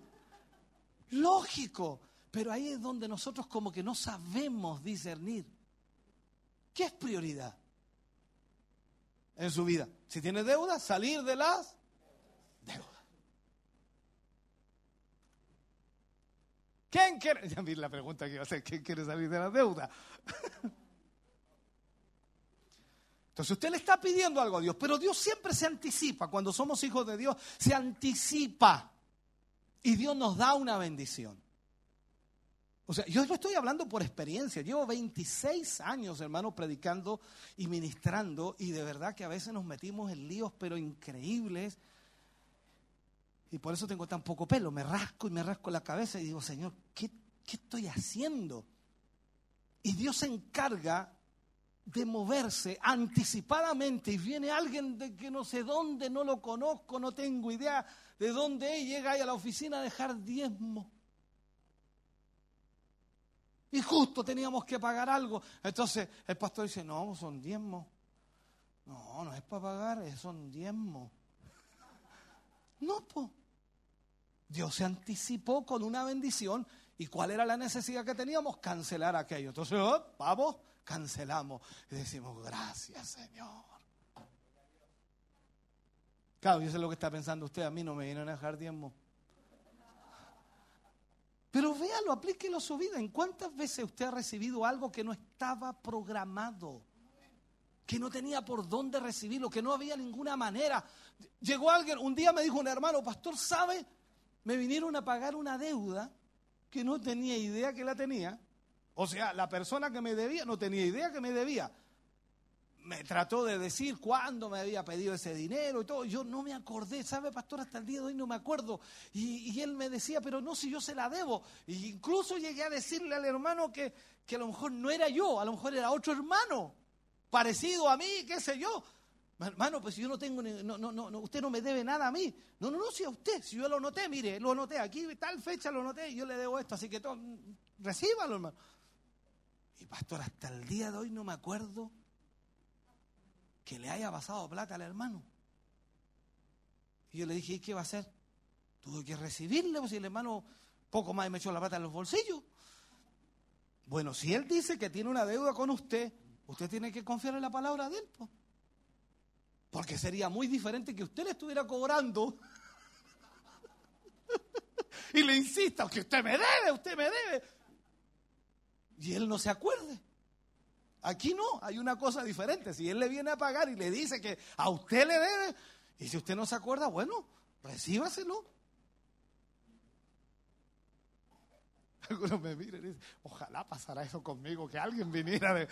Lógico, pero ahí es donde nosotros como que no sabemos discernir. ¿Qué es prioridad en su vida? Si tiene deudas, salir de las deudas. ¿Quién quiere? <laughs> Ya vi la pregunta que iba a hacer, ¿quién quiere salir de la deuda? <laughs> Entonces usted le está pidiendo algo a Dios, pero Dios siempre se anticipa. Cuando somos hijos de Dios, se anticipa. Y Dios nos da una bendición. O sea, yo estoy hablando por experiencia. Llevo 26 años, hermano, predicando y ministrando. Y de verdad que a veces nos metimos en líos, pero increíbles. Y por eso tengo tan poco pelo. Me rasco y me rasco la cabeza y digo, Señor, ¿qué, estoy haciendo? Y Dios se encarga de moverse anticipadamente y viene alguien de que no sé dónde, no lo conozco, no tengo idea de dónde es, llega ahí a la oficina a dejar diezmo. Y justo teníamos que pagar algo. Entonces el pastor dice, no, son diezmos. No, no es para pagar, son diezmos. <laughs> No, pues. Dios se anticipó con una bendición. ¿Y cuál era la necesidad que teníamos? Cancelar aquello. Entonces, oh, vamos, cancelamos. Y decimos, gracias, Señor. Claro, yo sé lo que está pensando usted. A mí no me vienen a dejar diezmo. Pero véalo, aplíquelo a su vida. ¿En cuántas veces usted ha recibido algo que no estaba programado? Que no tenía por dónde recibirlo, que no había ninguna manera. Llegó alguien, un día me dijo un hermano, pastor, ¿sabe? Me vinieron a pagar una deuda que no tenía idea que la tenía. O sea, la persona que me debía no tenía idea que me debía. Me trató de decir cuándo me había pedido ese dinero y todo. Yo no me acordé, ¿sabe, pastor? Hasta el día de hoy no me acuerdo. Y, él me decía, pero no, si yo se la debo. E incluso llegué a decirle al hermano que, que a lo mejor no era yo, a lo mejor era otro hermano, parecido a mí, qué sé yo. Hermano, pues si yo no tengo, no, no, no, usted no me debe nada a mí. No, no, no, si a usted, si yo lo noté, mire, lo noté aquí, tal fecha lo noté, yo le debo esto, así que todo, recíbalo, hermano. Y pastor, hasta el día de hoy no me acuerdo que le haya pasado plata al hermano. Y yo le dije, ¿y qué va a hacer? Tuve que recibirle, pues si el hermano poco más me echó la plata en los bolsillos. Bueno, si él dice que tiene una deuda con usted, usted tiene que confiar en la palabra de él. Pues. Porque sería muy diferente que usted le estuviera cobrando y le insista que usted me debe, usted me debe. Y él no se acuerde. Aquí no, hay una cosa diferente. Si él le viene a pagar y le dice que a usted le debe, y si usted no se acuerda, bueno, recíbaselo. <laughs> Algunos me miran y dicen, ojalá pasara eso conmigo, que alguien viniera de...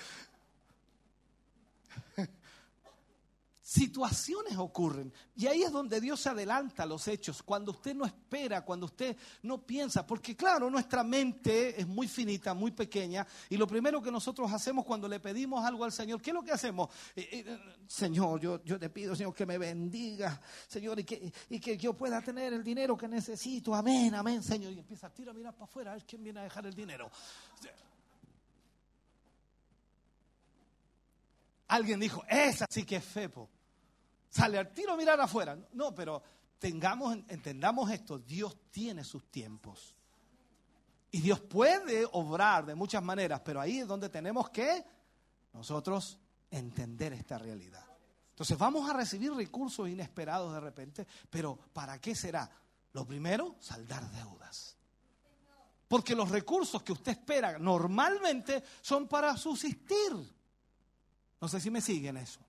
situaciones ocurren. Y ahí es donde Dios se adelanta a los hechos, cuando usted no espera, cuando usted no piensa. Porque claro, nuestra mente es muy finita, muy pequeña. Y lo primero que nosotros hacemos cuando le pedimos algo al Señor, ¿qué es lo que hacemos? Eh, eh, Señor, yo, yo te pido, Señor, que me bendiga, Señor, y que, y que yo pueda tener el dinero que necesito. Amén, amén, Señor. Y empieza a tirar, a mirar para afuera, a ver quién viene a dejar el dinero. Alguien dijo, esa sí que es fepo. Sale al tiro a mirar afuera. No, pero tengamos, entendamos esto, Dios tiene sus tiempos. Y Dios puede obrar de muchas maneras, pero ahí es donde tenemos que nosotros entender esta realidad. Entonces vamos a recibir recursos inesperados de repente, pero ¿para qué será? Lo primero, saldar deudas. Porque los recursos que usted espera normalmente son para subsistir. No sé si me siguen eso.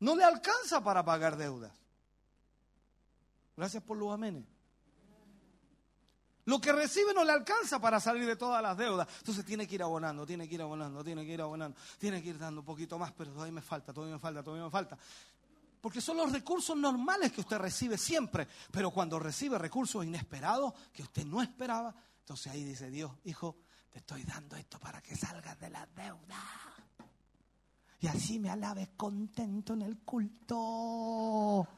No le alcanza para pagar deudas. Gracias por los amenes. Lo que recibe no le alcanza para salir de todas las deudas. Entonces tiene que ir abonando, tiene que ir abonando, tiene que ir abonando, tiene que ir dando un poquito más, pero todavía me falta, todavía me falta, todavía me falta. Porque son los recursos normales que usted recibe siempre. Pero cuando recibe recursos inesperados que usted no esperaba, entonces ahí dice Dios, hijo, te estoy dando esto para que salgas de la deuda. Y así me alabes contento en el culto.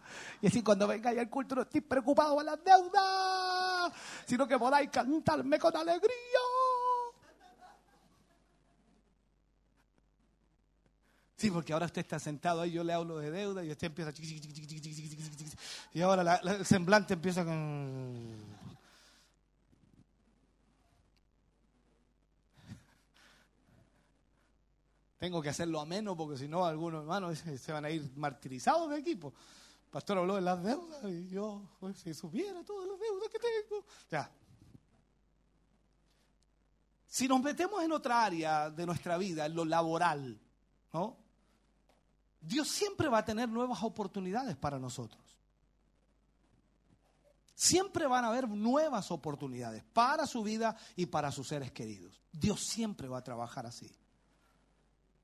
Y así cuando vengáis al culto no estoy preocupado por las deudas, sino que podáis cantarme con alegría. Sí, porque ahora usted está sentado ahí, yo le hablo de deuda y usted empieza... Y ahora el semblante empieza con... Tengo que hacerlo ameno porque si no, algunos hermanos <laughs> se van a ir martirizados de equipo. El pastor habló de las deudas y yo, pues, si supiera todas las deudas que tengo. Ya. Si nos metemos en otra área de nuestra vida, en lo laboral, ¿no? Dios siempre va a tener nuevas oportunidades para nosotros. Siempre van a haber nuevas oportunidades para su vida y para sus seres queridos. Dios siempre va a trabajar así.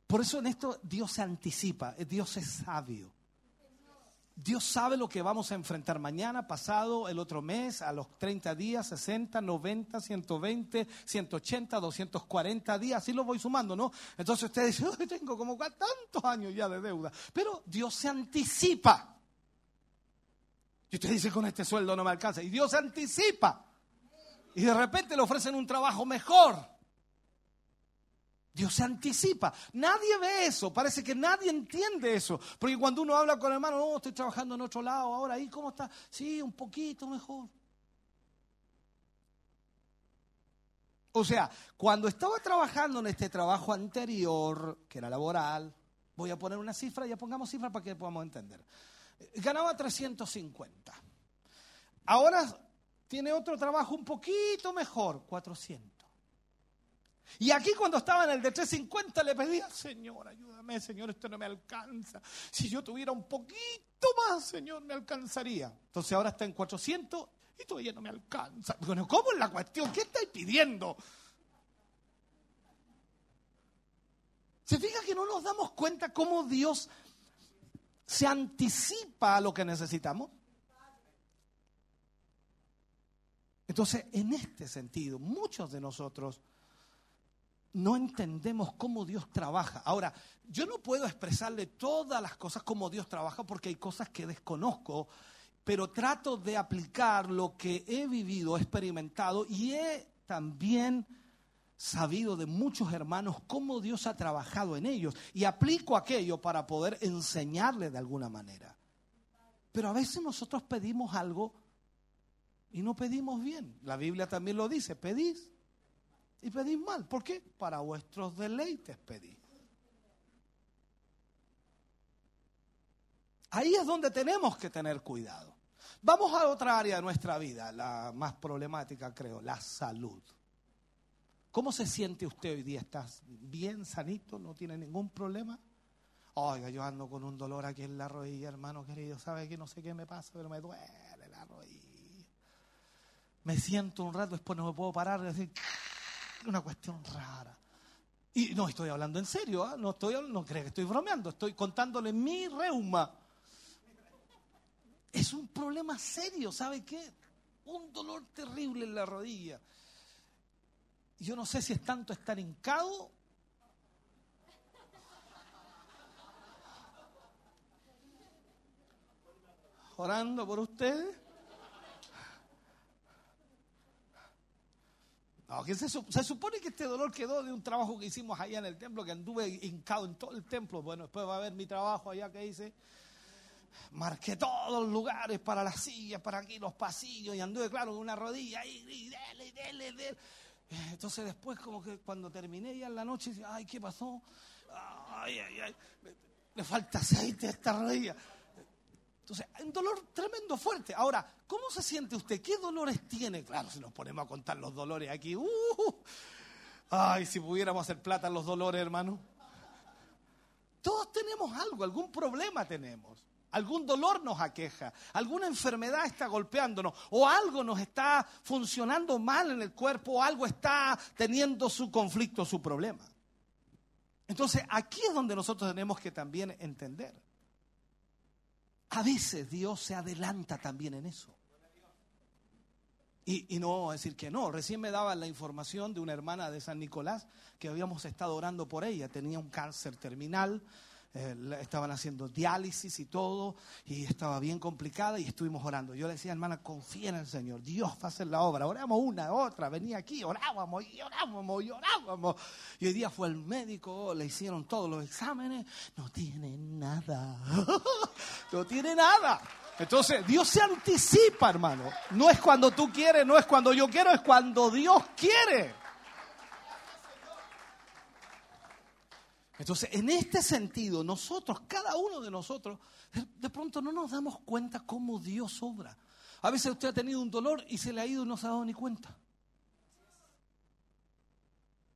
Por eso en esto Dios se anticipa, Dios es sabio. Dios sabe lo que vamos a enfrentar mañana, pasado, el otro mes, a los 30 días, 60, 90, 120, 180, 240 días, así lo voy sumando, ¿no? Entonces usted dice, tengo como tantos años ya de deuda, pero Dios se anticipa. Y usted dice, con este sueldo no me alcanza, y Dios se anticipa. Y de repente le ofrecen un trabajo mejor. Dios se anticipa. Nadie ve eso, parece que nadie entiende eso. Porque cuando uno habla con el hermano, no, estoy trabajando en otro lado, ahora ahí, ¿cómo está? Sí, un poquito mejor. O sea, cuando estaba trabajando en este trabajo anterior, que era laboral, voy a poner una cifra, ya pongamos cifra para que podamos entender. Ganaba 350. Ahora tiene otro trabajo un poquito mejor, 400. Y aquí cuando estaba en el de 350 le pedía, Señor, ayúdame, Señor, esto no me alcanza. Si yo tuviera un poquito más, Señor, me alcanzaría. Entonces ahora está en 400 y todavía no me alcanza. Bueno, ¿cómo es la cuestión? ¿Qué estáis pidiendo? ¿Se fija que no nos damos cuenta cómo Dios se anticipa a lo que necesitamos? Entonces, en este sentido, muchos de nosotros no entendemos cómo Dios trabaja. Ahora, yo no puedo expresarle todas las cosas como Dios trabaja porque hay cosas que desconozco, pero trato de aplicar lo que he vivido, experimentado y he también sabido de muchos hermanos cómo Dios ha trabajado en ellos y aplico aquello para poder enseñarle de alguna manera. Pero a veces nosotros pedimos algo y no pedimos bien. La Biblia también lo dice, pedís y pedís mal. ¿Por qué? Para vuestros deleites pedís. Ahí es donde tenemos que tener cuidado. Vamos a otra área de nuestra vida, la más problemática creo, la salud. ¿Cómo se siente usted hoy día? ¿Estás bien, sanito? ¿No tiene ningún problema? Oiga, yo ando con un dolor aquí en la rodilla, hermano querido. ¿Sabe que no sé qué me pasa, pero me duele la rodilla? Me siento un rato, después no me puedo parar y decir, una cuestión rara. Y no estoy hablando en serio, ¿ah? no, estoy, no creo que estoy bromeando, estoy contándole mi reuma. Es un problema serio, ¿sabe qué? Un dolor terrible en la rodilla. Yo no sé si es tanto estar hincado orando por ustedes. No, que se, se, supone que este dolor quedó de un trabajo que hicimos allá en el templo, que anduve hincado en todo el templo. Bueno, después va a ver mi trabajo allá que hice. Marqué todos los lugares para las sillas, para aquí, los pasillos, y anduve, claro, con una rodilla ahí, y dele, dele, dele. Entonces después como que cuando terminé ya en la noche, ay, ¿qué pasó? Ay, ay, ay, le falta aceite esta rodilla. Entonces, un dolor tremendo fuerte. Ahora, ¿cómo se siente usted? ¿Qué dolores tiene? Claro, si nos ponemos a contar los dolores aquí, uh, ay, si pudiéramos hacer plata en los dolores, hermano. Todos tenemos algo, algún problema tenemos. Algún dolor nos aqueja, alguna enfermedad está golpeándonos, o algo nos está funcionando mal en el cuerpo, o algo está teniendo su conflicto, su problema. Entonces, aquí es donde nosotros tenemos que también entender a veces Dios se adelanta también en eso. Y, y, no decir que no. Recién me daban la información de una hermana de San Nicolás que habíamos estado orando por ella. Tenía un cáncer terminal eh, estaban haciendo diálisis y todo, y estaba bien complicada y estuvimos orando. Yo le decía, hermana, confía en el Señor, Dios va a hacer la obra. Oramos una, otra, venía aquí, orábamos y orábamos y orábamos. Y hoy día fue el médico, le hicieron todos los exámenes, no tiene nada, <laughs> no tiene nada. Entonces, Dios se anticipa, hermano. No es cuando tú quieres, no es cuando yo quiero, es cuando Dios quiere. Entonces, en este sentido, nosotros, cada uno de nosotros, de pronto no nos damos cuenta cómo Dios obra. A veces usted ha tenido un dolor y se le ha ido y no se ha dado ni cuenta.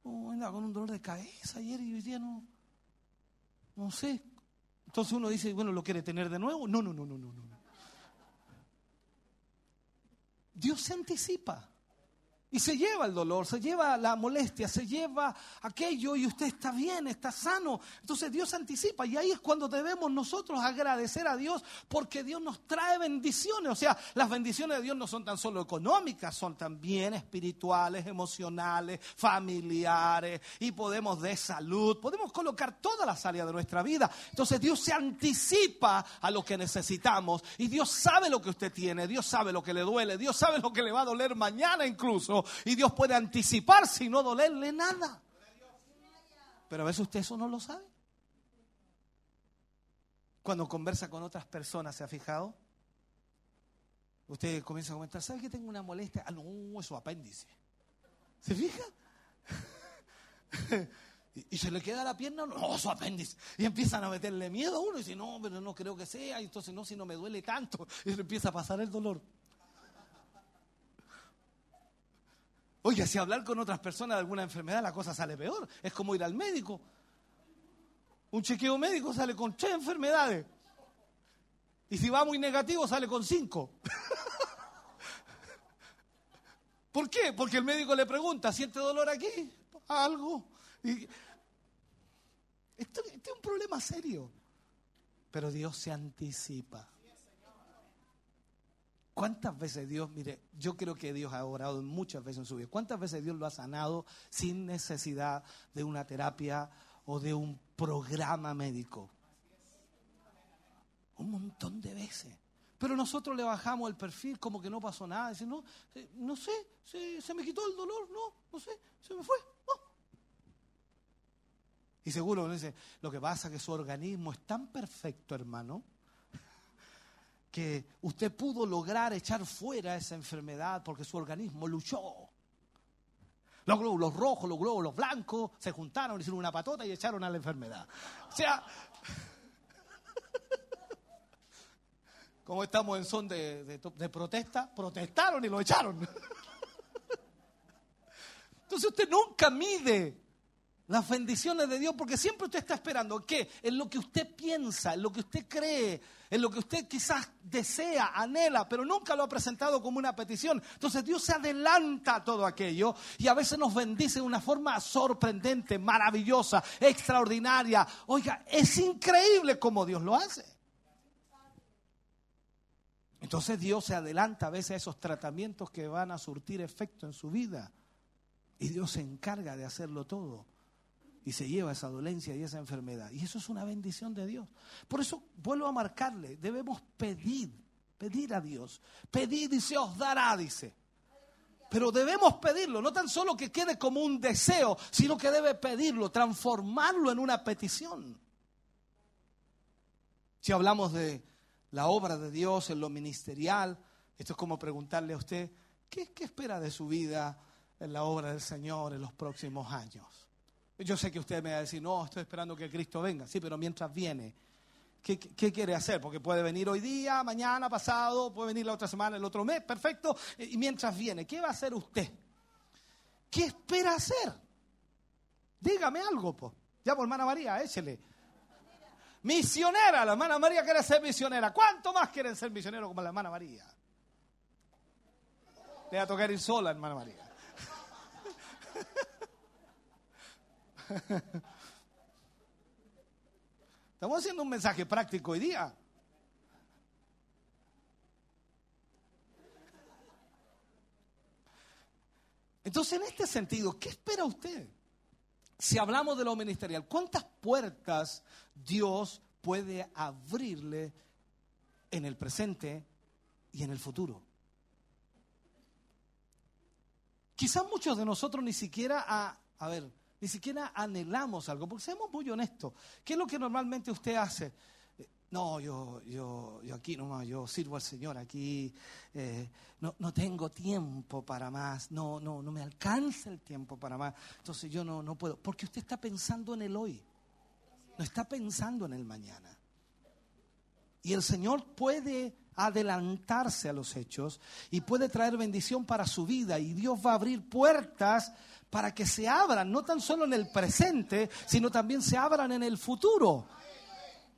Oh, anda con un dolor de cabeza ayer y hoy día no, no sé. Entonces uno dice, bueno, ¿lo quiere tener de nuevo? No, no, no, no, no, no. Dios se anticipa. Y se lleva el dolor, se lleva la molestia, se lleva aquello y usted está bien, está sano. Entonces Dios anticipa y ahí es cuando debemos nosotros agradecer a Dios porque Dios nos trae bendiciones. O sea, las bendiciones de Dios no son tan solo económicas, son también espirituales, emocionales, familiares y podemos de salud, podemos colocar todas las áreas de nuestra vida. Entonces Dios se anticipa a lo que necesitamos y Dios sabe lo que usted tiene, Dios sabe lo que le duele, Dios sabe lo que le va a doler mañana incluso y Dios puede anticiparse y no dolerle nada. Pero a veces usted eso no lo sabe. Cuando conversa con otras personas, ¿se ha fijado? Usted comienza a comentar, ¿sabe que tengo una molestia? Ah, no, eso apéndice. ¿Se fija? <laughs> y, se le queda la pierna, no, su apéndice. Y empiezan a meterle miedo a uno y dice, no, pero no creo que sea. Y entonces, no, si no me duele tanto. Y le empieza a pasar el dolor. Oye, si hablar con otras personas de alguna enfermedad, la cosa sale peor. Es como ir al médico. Un chequeo médico sale con tres enfermedades. Y si va muy negativo, sale con cinco. <laughs> ¿Por qué? Porque el médico le pregunta, ¿siente dolor aquí? Algo. Y... Este es un problema serio. Pero Dios se anticipa. ¿Cuántas veces Dios, mire, yo creo que Dios ha orado muchas veces en su vida, cuántas veces Dios lo ha sanado sin necesidad de una terapia o de un programa médico? Un montón de veces. Pero nosotros le bajamos el perfil como que no pasó nada. Dice, no, eh, no sé, se, me quitó el dolor, no, no sé, se me fue. Y seguro dice, lo que pasa es que su organismo es tan perfecto, hermano, que usted pudo lograr echar fuera esa enfermedad porque su organismo luchó. Los glóbulos rojos, los glóbulos blancos se juntaron, hicieron una patota y echaron a la enfermedad. O sea, <laughs> como estamos en son de, de protesta, protestaron y lo echaron. <laughs> Entonces usted nunca mide Las bendiciones de Dios, porque siempre usted está esperando ¿qué? En lo que usted piensa, en lo que usted cree, en lo que usted quizás desea, anhela, pero nunca lo ha presentado como una petición. Entonces Dios se adelanta a todo aquello y a veces nos bendice de una forma sorprendente, maravillosa, extraordinaria. Oiga, es increíble cómo Dios lo hace. Entonces Dios se adelanta a veces a esos tratamientos que van a surtir efecto en su vida. Y Dios se encarga de hacerlo todo. Y se lleva esa dolencia y esa enfermedad. Y eso es una bendición de Dios. Por eso vuelvo a marcarle, debemos pedir, pedir a Dios. Pedir y se os dará, dice. Pero debemos pedirlo, no tan solo que quede como un deseo, sino que debe pedirlo, transformarlo en una petición. Si hablamos de la obra de Dios, en lo ministerial. Esto es como preguntarle a usted, ¿qué, espera de su vida en la obra del Señor en los próximos años? Yo sé que usted me va a decir, no, estoy esperando que Cristo venga. Sí, pero mientras viene, ¿qué, ¿qué, quiere hacer? Porque puede venir hoy día, mañana, pasado, puede venir la otra semana, el otro mes, perfecto. Y mientras viene, ¿qué va a hacer usted? ¿Qué espera hacer? Dígame algo. Ya, por hermana María, échele. Misionera, la hermana María quiere ser misionera. ¿Cuánto más quieren ser misioneros como la hermana María? Le va a tocar ir sola, hermana María. <laughs> Estamos haciendo un mensaje práctico hoy día. Entonces, en este sentido, ¿qué espera usted? si hablamos de lo ministerial, ¿cuántas puertas Dios puede abrirle en el presente y en el futuro? Quizás muchos de nosotros ni siquiera, a, a ver, ni siquiera anhelamos algo, porque seamos muy honestos. ¿Qué es lo que normalmente usted hace? no, yo, yo, yo aquí nomás, yo sirvo al Señor aquí, eh, no, no, tengo tiempo para más, no, no, no me alcanza el tiempo para más, entonces yo no, no puedo, porque usted está pensando en el hoy, no está pensando en el mañana. Y el Señor puede adelantarse a los hechos y puede traer bendición para su vida y Dios va a abrir puertas para que se abran, no tan solo en el presente, sino también se abran en el futuro.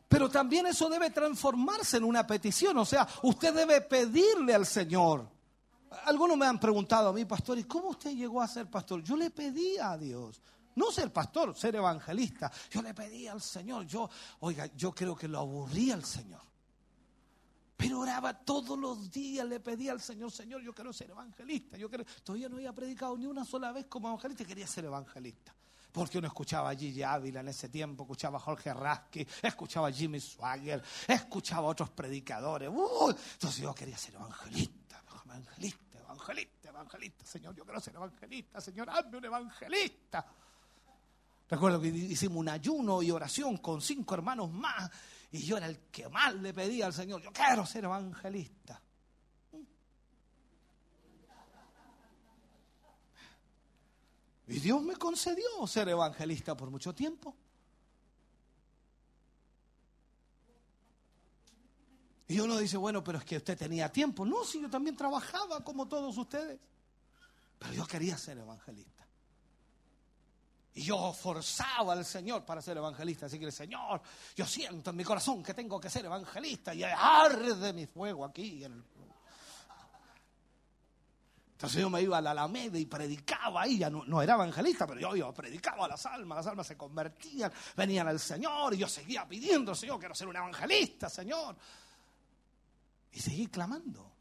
Pero también eso debe transformarse en una petición, o sea, usted debe pedirle al Señor. Algunos me han preguntado a mí, pastor, ¿y cómo usted llegó a ser pastor? Yo le pedí a Dios. No ser pastor, ser evangelista. Yo le pedí al Señor. Yo, oiga, yo creo que lo aburría al Señor. Pero oraba todos los días, le pedía al Señor, Señor, yo quiero ser evangelista. Yo quiero... Todavía no había predicado ni una sola vez como evangelista quería ser evangelista porque uno escuchaba a Gigi Ávila en ese tiempo, escuchaba a Jorge Rasky, escuchaba a Jimmy Swagger, escuchaba a otros predicadores. entonces yo quería ser evangelista, evangelista, evangelista, evangelista. Señor, yo quiero ser evangelista. Señor, hazme un evangelista. Recuerdo que hicimos un ayuno y oración con cinco hermanos más y yo era el que más le pedía al Señor, yo quiero ser evangelista. Y Dios me concedió ser evangelista por mucho tiempo. Y uno dice, bueno, pero es que usted tenía tiempo. No, si yo también trabajaba como todos ustedes. Pero yo quería ser evangelista. Y yo forzaba al Señor para ser evangelista. Así que el Señor, yo siento en mi corazón que tengo que ser evangelista. Y arde mi fuego aquí en el entonces yo me iba a la Alameda y predicaba ahí, ya no, era evangelista, pero yo, predicaba a las almas, las almas se convertían, venían al Señor y yo seguía pidiendo, Señor, quiero ser un evangelista, Señor. Y seguí clamando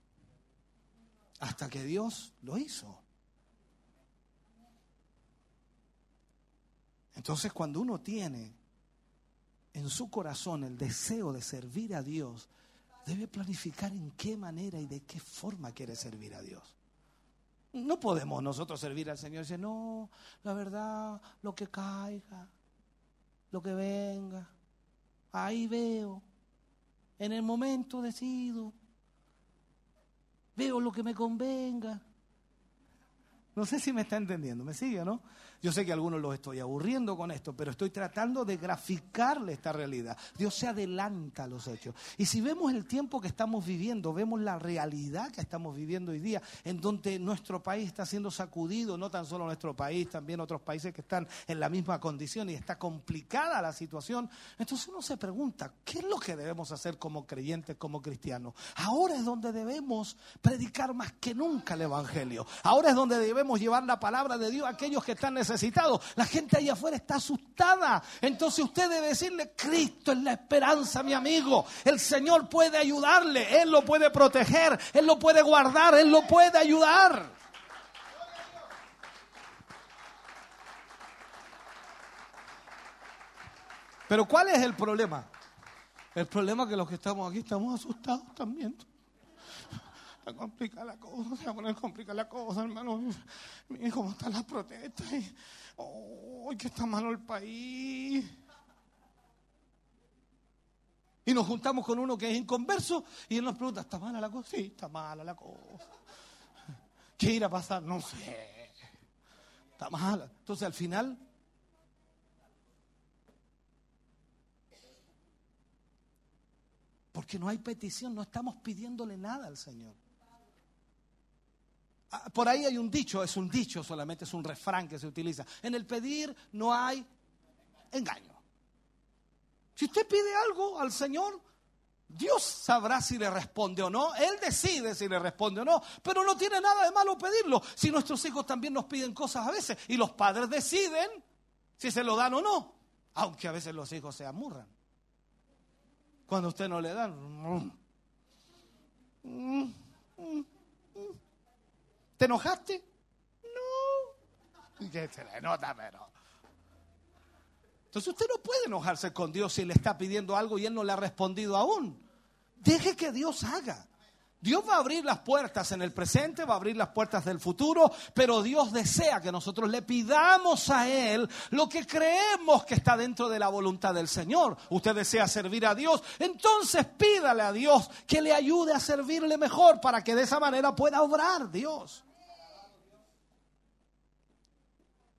hasta que Dios lo hizo. Entonces cuando uno tiene en su corazón el deseo de servir a Dios, debe planificar en qué manera y de qué forma quiere servir a Dios. No podemos nosotros servir al Señor y decir, no, la verdad, lo que caiga, lo que venga, ahí veo, en el momento decido, veo lo que me convenga. No sé si me está entendiendo, ¿me sigue no? Yo sé que a algunos los estoy aburriendo con esto, pero estoy tratando de graficarle esta realidad. Dios se adelanta a los hechos. Y si vemos el tiempo que estamos viviendo, vemos la realidad que estamos viviendo hoy día, en donde nuestro país está siendo sacudido, no tan solo nuestro país, también otros países que están en la misma condición y está complicada la situación. Entonces uno se pregunta, ¿qué es lo que debemos hacer como creyentes, como cristianos? Ahora es donde debemos predicar más que nunca el Evangelio. Ahora es donde debemos llevar la palabra de Dios a aquellos que están necesitados necesitado. La gente ahí afuera está asustada. Entonces usted debe decirle, Cristo es la esperanza, mi amigo. El Señor puede ayudarle, Él lo puede proteger, Él lo puede guardar, Él lo puede ayudar. Pero ¿cuál es el problema? El problema es que los que estamos aquí estamos asustados también. Está complicada la cosa, se va a poner complicada la cosa, hermano. Miren cómo están las protestas. ¡Oh, que está malo el país! Y nos juntamos con uno que es inconverso y él nos pregunta, ¿está mala la cosa? Sí, está mala la cosa. ¿Qué irá a pasar? No sé. Está mala. Entonces al final... Porque no hay petición, no estamos pidiéndole nada al Señor. Ah, por ahí hay un dicho, es un dicho solamente, es un refrán que se utiliza. En el pedir no hay engaño. Si usted pide algo al Señor, Dios sabrá si le responde o no. Él decide si le responde o no. Pero no tiene nada de malo pedirlo. Si nuestros hijos también nos piden cosas a veces y los padres deciden si se lo dan o no. Aunque a veces los hijos se amurran. Cuando usted no le dan. Mm, mm, mm, ¿Te enojaste? No. Se le nota, pero. Entonces usted no puede enojarse con Dios si le está pidiendo algo y Él no le ha respondido aún. Deje que Dios haga. Dios va a abrir las puertas en el presente, va a abrir las puertas del futuro, pero Dios desea que nosotros le pidamos a Él lo que creemos que está dentro de la voluntad del Señor. Usted desea servir a Dios, entonces pídale a Dios que le ayude a servirle mejor para que de esa manera pueda obrar Dios.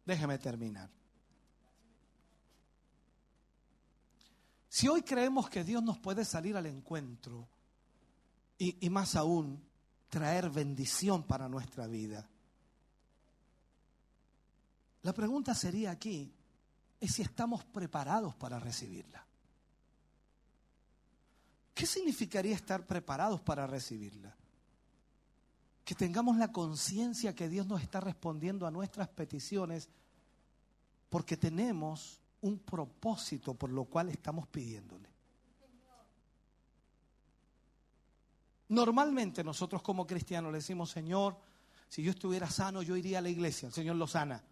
Déjeme terminar. Si hoy creemos que Dios nos puede salir al encuentro y, y, más aún traer bendición para nuestra vida, la pregunta sería aquí, es si estamos preparados para recibirla. ¿Qué significaría estar preparados para recibirla? Que tengamos la conciencia que Dios nos está respondiendo a nuestras peticiones porque tenemos un propósito por lo cual estamos pidiéndole. Normalmente nosotros como cristianos le decimos, Señor, si yo estuviera sano, yo iría a la iglesia. El Señor lo sana.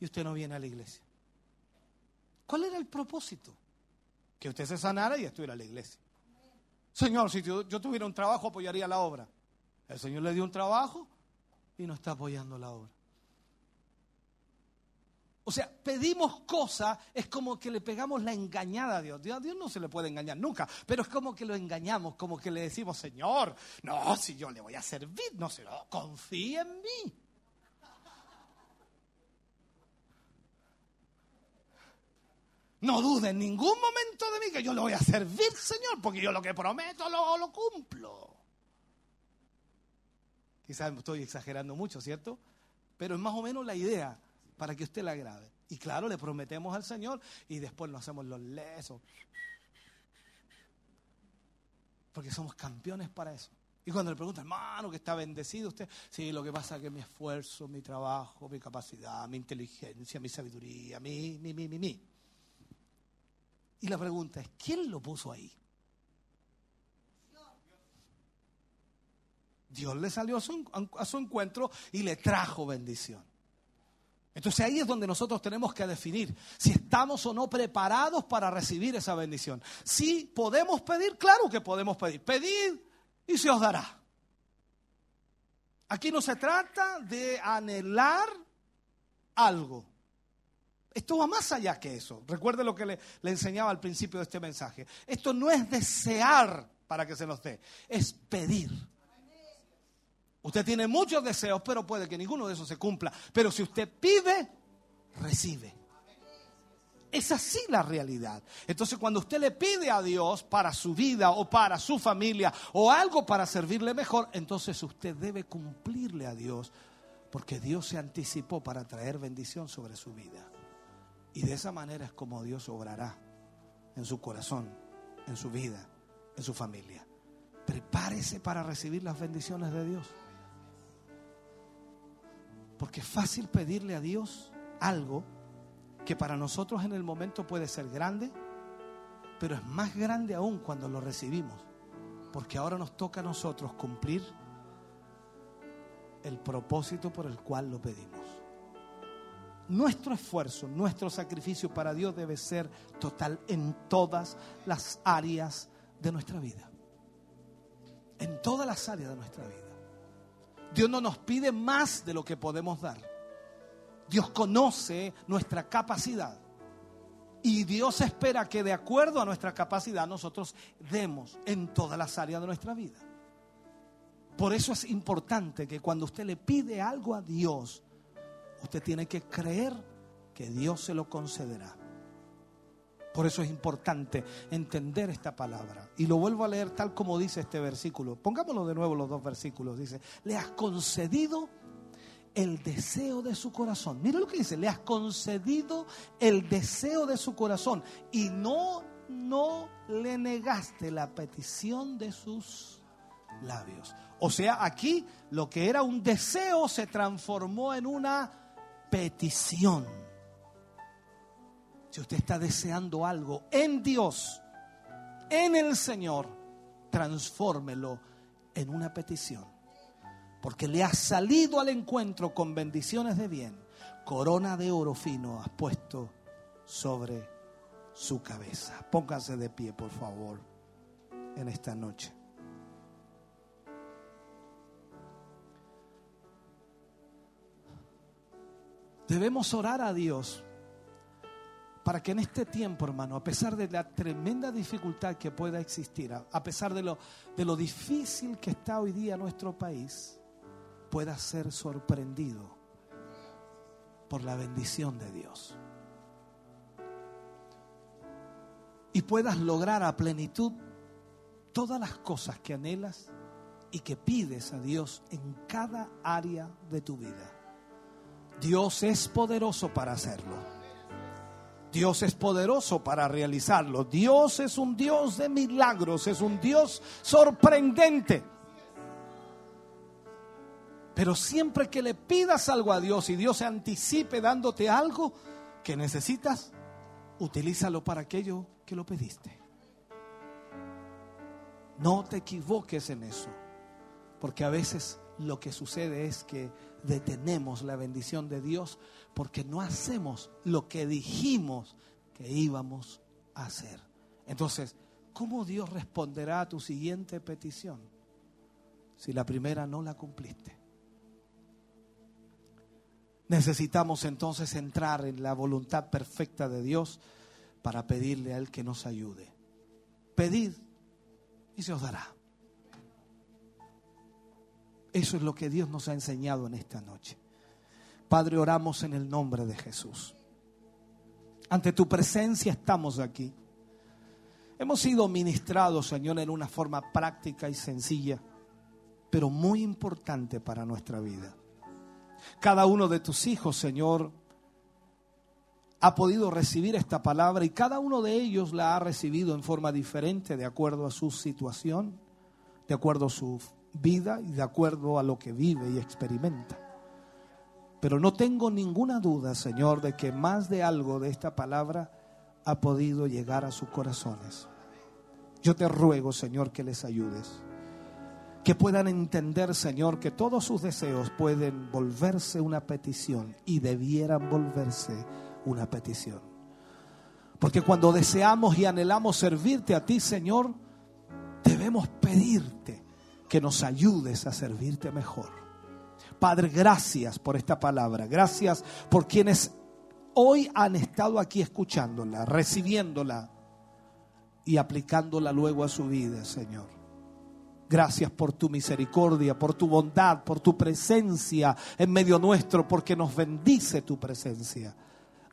Y usted no viene a la iglesia. ¿Cuál era el propósito? Que usted se sanara y estuviera a la iglesia. Señor, si yo, yo tuviera un trabajo, apoyaría la obra. El Señor le dio un trabajo y no está apoyando la obra. O sea, pedimos cosas, es como que le pegamos la engañada a Dios. A Dios no se le puede engañar nunca, pero es como que lo engañamos, como que le decimos, Señor, no, si yo le voy a servir, no se lo confíe en mí. No dude en ningún momento de mí que yo le voy a servir, Señor, porque yo lo que prometo lo, lo cumplo. Quizás estoy exagerando mucho, ¿cierto? Pero es más o menos la idea para que usted la agrade. Y claro, le prometemos al Señor y después nos hacemos los lesos. Porque somos campeones para eso. Y cuando le preguntan, hermano, que está bendecido usted, sí, lo que pasa es que mi esfuerzo, mi trabajo, mi capacidad, mi inteligencia, mi sabiduría, mi, mi, mi, mi, mi. Y la pregunta es, ¿quién lo puso ahí? Dios le salió a su, encuentro y le trajo bendición. Entonces ahí es donde nosotros tenemos que definir si estamos o no preparados para recibir esa bendición. Si podemos pedir, claro que podemos pedir. Pedid y se os dará. Aquí no se trata de anhelar algo. Esto va más allá que eso. Recuerde lo que le, le enseñaba al principio de este mensaje. Esto no es desear para que se nos dé, es pedir. Usted tiene muchos deseos, pero puede que ninguno de esos se cumpla. Pero si usted pide, recibe. Es así la realidad. Entonces cuando usted le pide a Dios para su vida o para su familia o algo para servirle mejor, entonces usted debe cumplirle a Dios porque Dios se anticipó para traer bendición sobre su vida. Y de esa manera es como Dios obrará en su corazón, en su vida, en su familia. Prepárese para recibir las bendiciones de Dios. Porque es fácil pedirle a Dios algo que para nosotros en el momento puede ser grande, pero es más grande aún cuando lo recibimos. Porque ahora nos toca a nosotros cumplir el propósito por el cual lo pedimos. Nuestro esfuerzo, nuestro sacrificio para Dios debe ser total en todas las áreas de nuestra vida. En todas las áreas de nuestra vida. Dios no nos pide más de lo que podemos dar. Dios conoce nuestra capacidad. Y Dios espera que de acuerdo a nuestra capacidad nosotros demos en todas las áreas de nuestra vida. Por eso es importante que cuando usted le pide algo a Dios, usted tiene que creer que Dios se lo concederá. Por eso es importante entender esta palabra. Y lo vuelvo a leer tal como dice este versículo. Pongámoslo de nuevo los dos versículos. Dice, le has concedido el deseo de su corazón. Mira lo que dice, le has concedido el deseo de su corazón y no, no le negaste la petición de sus labios. O sea, aquí lo que era un deseo se transformó en una petición. Si usted está deseando algo en Dios, en el Señor, transfórmelo en una petición. Porque le has salido al encuentro con bendiciones de bien. Corona de oro fino has puesto sobre su cabeza. Póngase de pie, por favor, en esta noche. Debemos orar a Dios para que en este tiempo, hermano, a pesar de la tremenda dificultad que pueda existir, a pesar de lo, de lo difícil que está hoy día nuestro país, pueda ser sorprendido por la bendición de Dios. Y puedas lograr a plenitud todas las cosas que anhelas y que pides a Dios en cada área de tu vida. Dios es poderoso para hacerlo. Dios es poderoso para realizarlo. Dios es un Dios de milagros, es un Dios sorprendente. Pero siempre que le pidas algo a Dios y Dios se anticipe dándote algo que necesitas, utilízalo para aquello que lo pediste. No te equivoques en eso, porque a veces lo que sucede es que detenemos la bendición de Dios porque no hacemos lo que dijimos que íbamos a hacer. Entonces, ¿cómo Dios responderá a tu siguiente petición si la primera no la cumpliste? Necesitamos entonces entrar en la voluntad perfecta de Dios para pedirle a Él que nos ayude. Pedid y se os dará. Eso es lo que Dios nos ha enseñado en esta noche. Padre, oramos en el nombre de Jesús. Ante tu presencia estamos aquí. Hemos sido ministrados, Señor, en una forma práctica y sencilla, pero muy importante para nuestra vida. Cada uno de tus hijos, Señor, ha podido recibir esta palabra y cada uno de ellos la ha recibido en forma diferente de acuerdo a su situación, de acuerdo a su vida y de acuerdo a lo que vive y experimenta. Pero no tengo ninguna duda, Señor, de que más de algo de esta palabra ha podido llegar a sus corazones. Yo te ruego, Señor, que les ayudes. Que puedan entender, Señor, que todos sus deseos pueden volverse una petición y debieran volverse una petición. Porque cuando deseamos y anhelamos servirte a ti, Señor, debemos pedirte que nos ayudes a servirte mejor. Padre, gracias por esta palabra. Gracias por quienes hoy han estado aquí escuchándola, recibiéndola y aplicándola luego a su vida, Señor. Gracias por tu misericordia, por tu bondad, por tu presencia en medio nuestro, porque nos bendice tu presencia.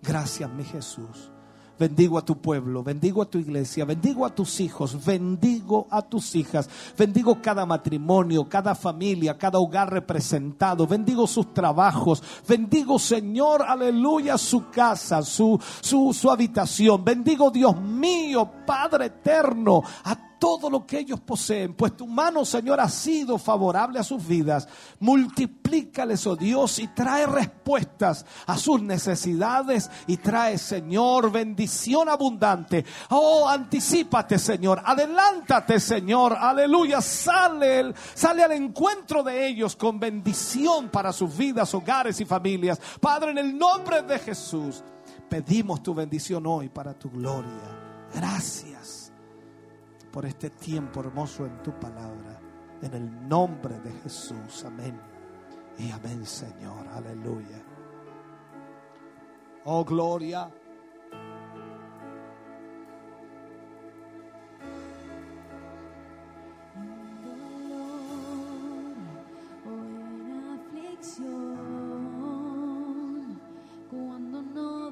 Gracias, mi Jesús. Bendigo a tu pueblo, bendigo a tu iglesia, bendigo a tus hijos, bendigo a tus hijas, bendigo cada matrimonio, cada familia, cada hogar representado, bendigo sus trabajos, bendigo Señor, aleluya, su casa, su, su, su habitación, bendigo Dios mío, Padre eterno, a todo lo que ellos poseen, pues tu mano, Señor, ha sido favorable a sus vidas. Multiplícales, oh Dios, y trae respuestas a sus necesidades y trae, Señor, bendición abundante. Oh, anticipate, Señor, adelántate, Señor, aleluya, sale, sale al encuentro de ellos con bendición para sus vidas, hogares y familias. Padre, en el nombre de Jesús, pedimos tu bendición hoy para tu gloria. Gracias por este tiempo hermoso en tu palabra. En el nombre de Jesús. Amén. Y amén, Señor. Aleluya. Oh, gloria. cuando no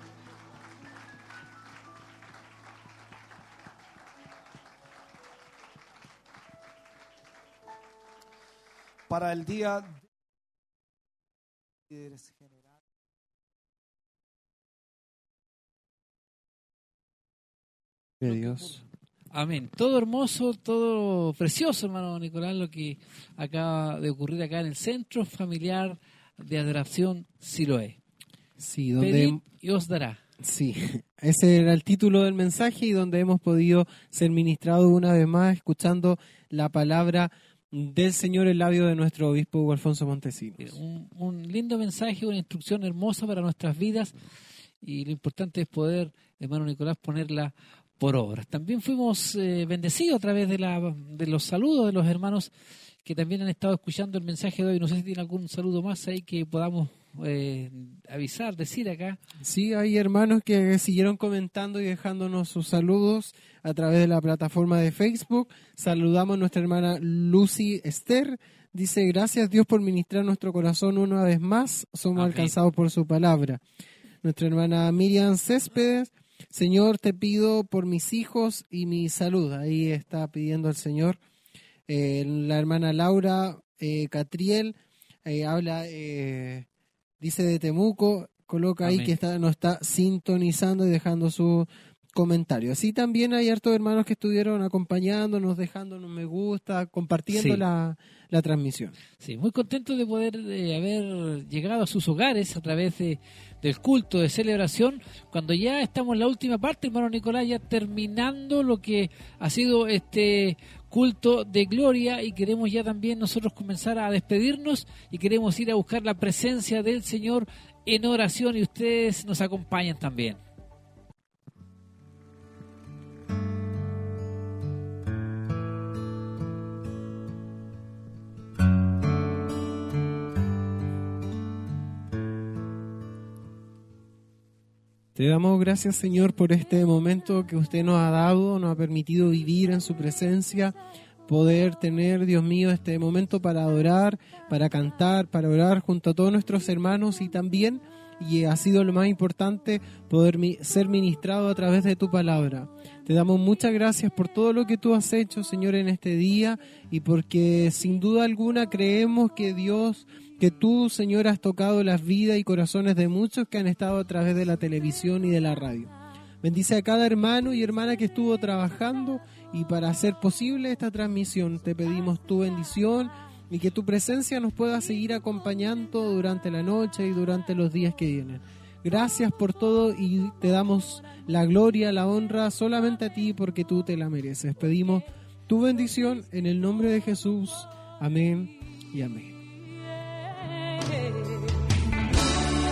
Para el día líderes generales. De Dios. Amén. Todo hermoso, todo precioso, hermano Nicolás, lo que acaba de ocurrir acá en el Centro Familiar de Adoración Siloé. Sí, Pedid donde y os dará. Sí, <laughs> ese era el título del mensaje y donde hemos podido ser ministrados una vez más escuchando la palabra del Señor en labio de nuestro obispo Hugo Alfonso Montesinos. Eh, Un, un lindo mensaje, una instrucción hermosa para nuestras vidas y lo importante es poder, hermano Nicolás, ponerla por obras. También fuimos eh, bendecidos a través de, la, de los saludos de los hermanos que también han estado escuchando el mensaje de hoy. No sé si tiene algún saludo más ahí que podamos eh, avisar, decir acá. Sí, hay hermanos que siguieron comentando y dejándonos sus saludos a través de la plataforma de Facebook. Saludamos a nuestra hermana Lucy Esther. Dice, gracias Dios por ministrar nuestro corazón una vez más. Somos Amén. alcanzados por su palabra. Nuestra hermana Miriam Céspedes. Señor, te pido por mis hijos y mi salud. Ahí está pidiendo al Señor. Eh, la hermana Laura eh, Catriel eh, habla, eh, dice de Temuco, coloca ahí que está, nos está sintonizando y dejando su comentario. Así también hay hartos hermanos que estuvieron acompañándonos, dejándonos me gusta, compartiendo Sí. la, la transmisión. Sí, muy contento de poder eh, haber llegado a sus hogares a través de, del culto de celebración, cuando ya estamos en la última parte, hermano Nicolás, ya terminando lo que ha sido este culto de gloria y queremos ya también nosotros comenzar a despedirnos y queremos ir a buscar la presencia del Señor en oración y ustedes nos acompañan también. Te damos gracias, Señor, por este momento que usted nos ha dado, nos ha permitido vivir en su presencia, poder tener, Dios mío, este momento para adorar, para cantar, para orar junto a todos nuestros hermanos y también, y ha sido lo más importante, poder ser ministrado a través de tu palabra. Te damos muchas gracias por todo lo que tú has hecho, Señor, en este día y porque sin duda alguna creemos que Dios que tú, Señor, has tocado las vidas y corazones de muchos que han estado a través de la televisión y de la radio. Bendice a cada hermano y hermana que estuvo trabajando y para hacer posible esta transmisión te pedimos tu bendición y que tu presencia nos pueda seguir acompañando durante la noche y durante los días que vienen. Gracias por todo y te damos la gloria, la honra solamente a ti porque tú te la mereces. Pedimos tu bendición en el nombre de Jesús. Amén y amén.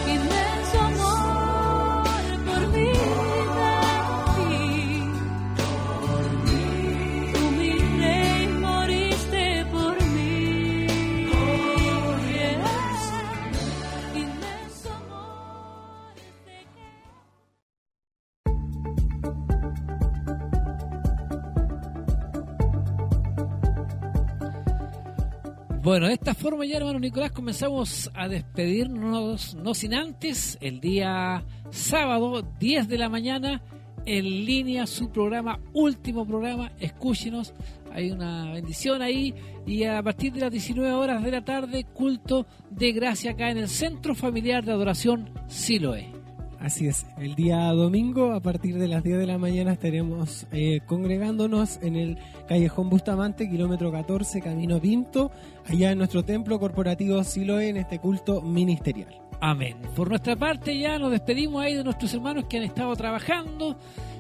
Inmenso amor por mi Bueno, de esta forma ya, hermano Nicolás, comenzamos a despedirnos, no sin antes, el día sábado, 10 de la mañana, en línea, su programa, último programa, escúchenos, hay una bendición ahí, y a partir de las 19 horas de la tarde, culto de gracia acá en el Centro Familiar de Adoración Siloé. Así es, el día domingo a partir de las 10 de la mañana estaremos eh, congregándonos en el Callejón Bustamante, kilómetro 14, Camino Pinto, allá en nuestro templo corporativo Siloé, en este culto ministerial. Amén. Por nuestra parte ya nos despedimos ahí de nuestros hermanos que han estado trabajando,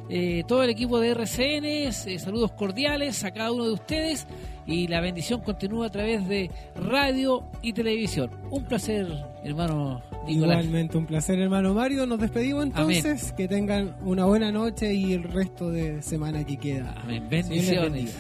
eh, todo el equipo de RCN, eh, saludos cordiales a cada uno de ustedes y la bendición continúa a través de radio y televisión. Un placer, hermano Nicolás. Igualmente un placer, hermano Mario. Nos despedimos entonces. Que tengan una buena noche y el resto de semana que queda. Amén. Bendiciones.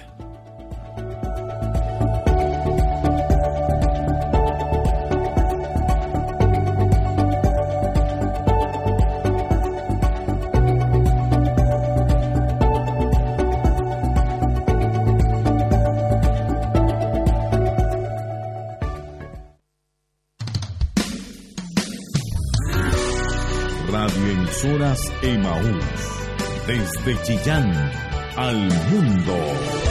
Radioemisoras Emaús. Desde Chillán al mundo.